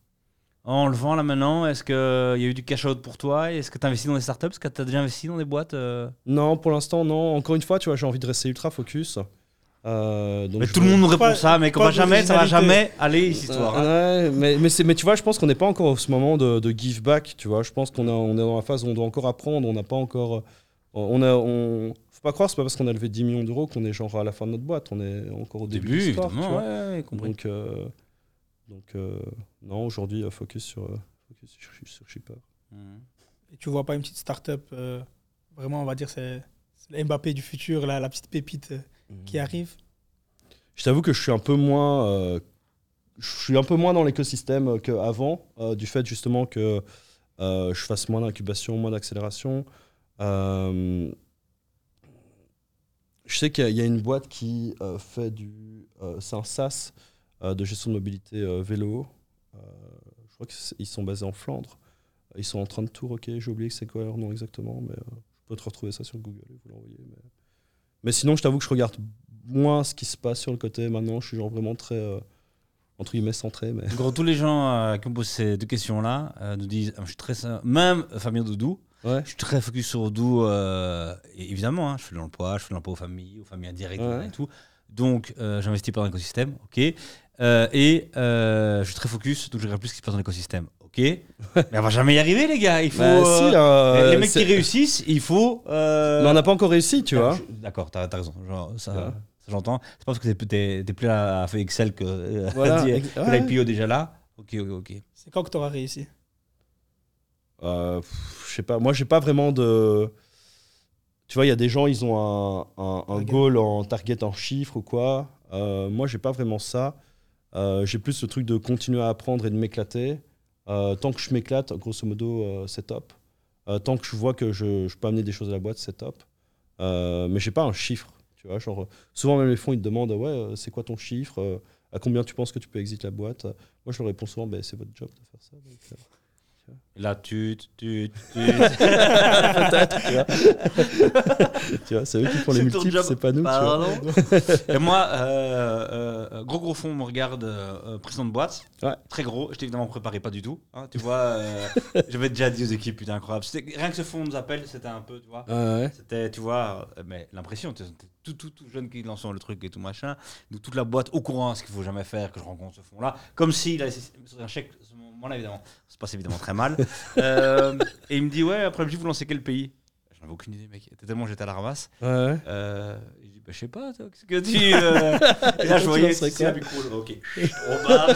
En le vend là maintenant, est-ce qu'il y a eu du cash out pour toi? Est-ce que tu as investi dans des startups? Est-ce que tu as déjà investi dans des boîtes euh? Non, pour l'instant, non. Encore une fois, tu vois, j'ai envie de rester ultra focus. Euh, donc Mais tout le monde nous répond Pas- ça, mais qu'on va jamais, ça va jamais aller cette histoire. hein. Ouais, mais, mais, mais tu vois, je pense qu'on n'est pas encore au ce moment de, de give back. Tu vois, je pense qu'on est, on est dans la phase où on doit encore apprendre. On n'a pas encore. On a, on, faut pas croire, c'est pas parce qu'on a levé 10 millions d'euros qu'on est genre à la fin de notre boîte. On est encore au Au début. début, de l'histoire, ouais. Donc, euh, donc euh, non, aujourd'hui, euh, focus sur, euh, focus sur, sur Shipper. Mhm. Et tu vois pas une petite start-up, euh, vraiment, on va dire, c'est le Mbappé du futur, là, la petite pépite qui arrive? Je t'avoue que je suis un peu moins, euh, je suis un peu moins dans l'écosystème qu'avant, euh, du fait justement que euh, je fasse moins d'incubation, moins d'accélération. Euh, je sais qu'il y, a- une boîte qui euh, fait du, euh, c'est un SaaS euh, de gestion de mobilité euh, vélo. Je crois qu'ils sont basés en Flandre. Ils sont en train de tour, ok, j'ai oublié que c'est quoi leur nom exactement, mais je peux te retrouver ça sur Google et vous l'envoyer. Mais... sinon, je t'avoue que je regarde moins ce qui se passe sur le côté maintenant. Je suis genre vraiment très, entre guillemets, centré. Mais... Gros, tous les gens qui me posent ces deux questions-là nous disent, ah, je suis très, même Fabien Doudou, Ouais. je suis très focus sur Odoo, euh, et évidemment, hein, je fais de l'emploi, je fais de l'emploi aux familles, aux familles indirectes Ouais. et tout. Donc, euh, j'investis pas dans l'écosystème, ok. Euh, et euh, je suis très focus, donc je regarde plus ce qui se passe dans l'écosystème, ok. Mais on va jamais y arriver, les gars. Il faut. Bah, si, euh, les mecs qui réussissent, il faut. euh, Mais on n'a pas encore réussi, tu ah, vois. D'accord, t'as as raison. Genre, ça, Ouais. ça, j'entends. C'est pas parce que t'es- plus à, à faire Excel que, euh, Voilà, que ouais. l'IPO déjà là. Ok, ok, ok. C'est quand que tu auras réussi? Je sais pas. Moi, j'ai pas vraiment de. Tu vois, il y a des gens, ils ont un, un, un Target. goal en target en chiffres ou quoi. Euh, moi, j'ai pas vraiment ça. Euh, j'ai plus ce truc de continuer à apprendre et de m'éclater. Euh, tant que je m'éclate, grosso modo, euh, c'est top. Euh, tant que je vois que je, je peux amener des choses à la boîte, c'est top. Euh, mais j'ai pas un chiffre. Tu vois, genre, souvent, même les fonds, ils te demandent Ouais, euh, c'est quoi ton chiffre Euh, À combien tu penses que tu peux exit la boîte? Moi, je leur réponds souvent ben, C'est votre job de faire ça. donc, euh, Et Là, tu, tu, tu. Peut-être, tu vois. tu vois, c'est eux qui font les multiples, c'est pas nous. tu vois. Pardon. Et moi, euh, euh, gros gros fond me regarde euh, euh, président de boîte. Ouais. Très gros. Je t'ai évidemment préparé pas du tout. hein, tu vois, euh, j'avais déjà dit aux équipes, putain, incroyable. Rien que ce fond nous appelle, c'était un peu, tu vois. Ouais, C'était, tu vois, euh, mais l'impression, tout, tout, tout jeune qui lance le truc et tout machin. Donc toute la boîte au courant, ce qu'il faut jamais faire, que je rencontre ce fond-là. Comme s'il a un chèque, moment-là, évidemment, ça se passe évidemment très mal. Euh, et il me dit, ouais, après le vous lancez quel pays? J'en avais aucune idée, mec. Tellement j'étais à la ramasse. ouais. Euh, je dis, bah, je sais pas, toi, qu'est-ce que tu. euh Et là, je Tu voyais, c'est là, ok. Bar.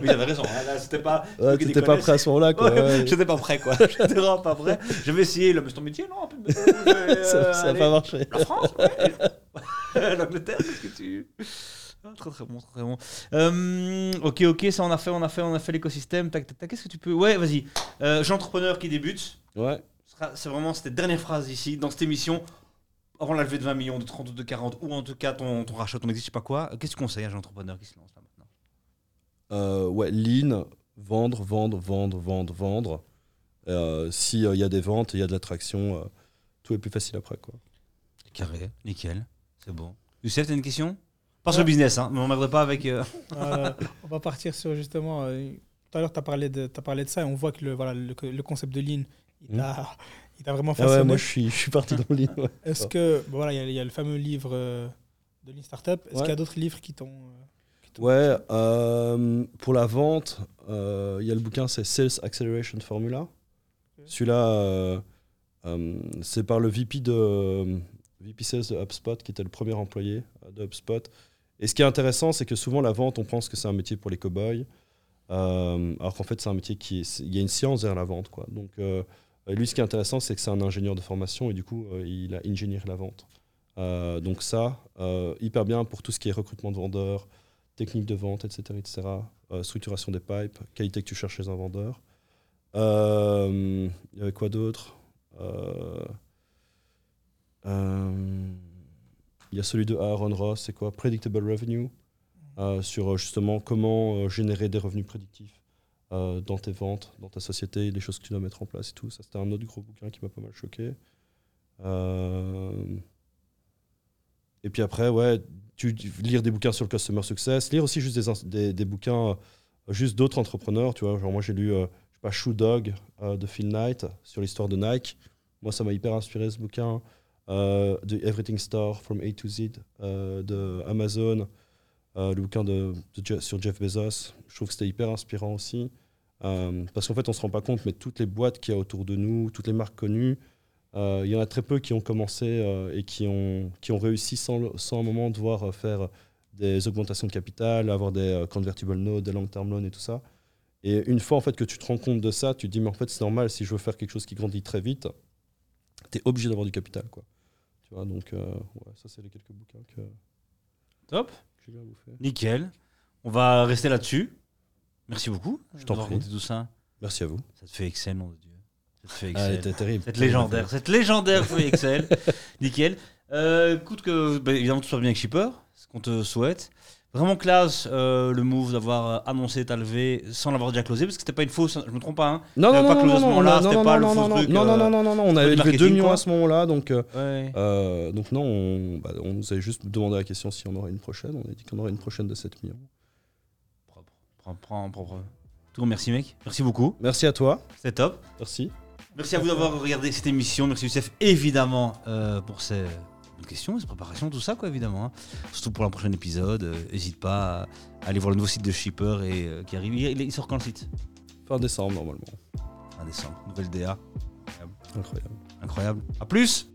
Mais il avait raison, hein, là, c'était pas. Ouais, Qui t'étais pas prêt à ce moment-là, quoi. Ouais, ouais. J'étais pas prêt, quoi. J'étais vraiment pas prêt. J'avais essayé, là, mais ton métier, non, un peu de euh, ça, ça a allez. pas marché. La France, ouais. L'Angleterre, qu'est-ce que tu. Ah, très très bon, très très bon. Euh, ok, ok, ça on a fait, on a fait, on a fait l'écosystème. Tac, tac, tac. Qu'est-ce que tu peux. Ouais, vas-y. Euh, jeune entrepreneur qui débute. Ouais. C'est vraiment cette dernière phrase ici, dans cette émission. Avant la levée de 20 millions, de 30 ou de 40, ou en tout cas ton, ton rachat, ton exit, je sais pas quoi. Qu'est-ce que tu conseilles à un entrepreneur qui se lance là maintenant? Euh, ouais, lean, vendre, vendre, vendre, vendre, vendre. Euh, S'il y a des ventes, il y a de l'attraction, euh, tout est plus facile après, quoi. Carré, nickel, c'est bon. Youssef, t'as une question? Pas sur le business, hein, mais on m'emmerde pas avec. euh, on va partir sur justement. euh, tout à l'heure, tu as, parlé de- t'as parlé de ça et on voit que le, voilà, le, le concept de Lean, il Mhm. t'a il t'a vraiment Ah ouais, moi, je suis, je suis parti dans le lean. ouais. Est-ce que. bon, voilà, il y a- y, a le fameux livre euh, de Lean Startup. Est-ce Ouais. qu'il y a d'autres livres qui t'ont euh, Ouais, euh, pour la vente, euh, il y a le bouquin, c'est Sales Acceleration Formula. Celui-là, euh, euh, c'est par le VP de VP Sales de HubSpot, qui était le premier employé de HubSpot. Et ce qui est intéressant, c'est que souvent la vente, on pense que c'est un métier pour les cow-boys, euh, alors qu'en fait, c'est un métier qui, il y a une science derrière la vente. Donc, euh, lui, ce qui est intéressant, c'est que c'est un ingénieur de formation et du coup, euh, il a ingénieré la vente. Donc ça, hyper bien pour tout ce qui est recrutement de vendeurs, technique de vente, etc., etc. structuration des pipes, qualité que tu cherches chez un vendeur. Il y avait quoi d'autre? Euh, Il y a celui de Aaron Ross, c'est quoi? Predictable Revenue, euh, sur euh, justement comment euh, générer des revenus prédictifs dans tes ventes, dans ta société, les choses que tu dois mettre en place et tout. Ça, c'était un autre gros bouquin qui m'a pas mal choqué. Et puis après, ouais, tu, lire des bouquins sur le customer success, lire aussi juste des, des, bouquins juste d'autres entrepreneurs, tu vois. Genre moi j'ai lu, je sais pas, Shoe Dog de Phil Knight sur l'histoire de Nike. Moi ça m'a hyper inspiré ce bouquin. Euh, de Everything Store from A to Z euh, de Amazon, euh, le bouquin de, sur Jeff Bezos. Je trouve que c'était hyper inspirant aussi. Euh, parce qu'en fait on se rend pas compte, mais toutes les boîtes qu'il y a autour de nous, toutes les marques connues, euh, il y en a très peu qui ont commencé euh, et qui ont, qui ont réussi sans, sans un moment devoir euh, faire des augmentations de capital, avoir des euh, convertible notes, des long-term loans et tout ça. Et une fois en fait que tu te rends compte de ça, tu te dis mais en fait c'est normal, si je veux faire quelque chose qui grandit très vite, tu es obligé d'avoir du capital. Quoi. Tu vois, donc euh, ouais, ça c'est les quelques bouquins que, Top. que j'ai à vous faire. Nickel. On va rester là-dessus. Merci beaucoup. Je t'en prie. tout ça. Merci à vous. Ça te fait Excel, nom de Dieu. Ça te fait Ah, Excel. t'es terrible. Cette légendaire, cette légendaire feuille Excel. Nickel. Euh, écoute que, bah, évidemment, tout se passe bien avec Shipper, ce qu'on te souhaite. Vraiment classe euh, le move d'avoir euh, annoncé ta levée sans l'avoir déjà closé, parce que c'était pas une fausse, je me trompe pas. Hein. Non, T'avais non, pas non, non, ce non, non, non, pas non, faux non, truc, non, non, euh, non, non, non, non, on avait levé 2 marketing, millions quoi. à ce moment-là, donc, euh, Ouais. euh, donc non, on, bah, on nous avait juste demandé la question si on aurait une prochaine. On a dit qu'on aurait une prochaine de 7 millions. Propre, propre, propre, propre. Tout merci mec, merci beaucoup, Merci à toi. c'est top. Merci. Merci à vous d'avoir regardé cette émission. Merci Youssef, évidemment, euh, pour ces de questions, c'est préparation, tout ça, quoi, évidemment. Hein. Surtout pour un prochain épisode. Euh, N'hésite pas à aller voir le nouveau site de Shipper et, euh, qui arrive. Il, sort quand le site? Fin décembre, normalement. Fin décembre. Nouvelle DA. Incroyable. Incroyable. Incroyable. À plus!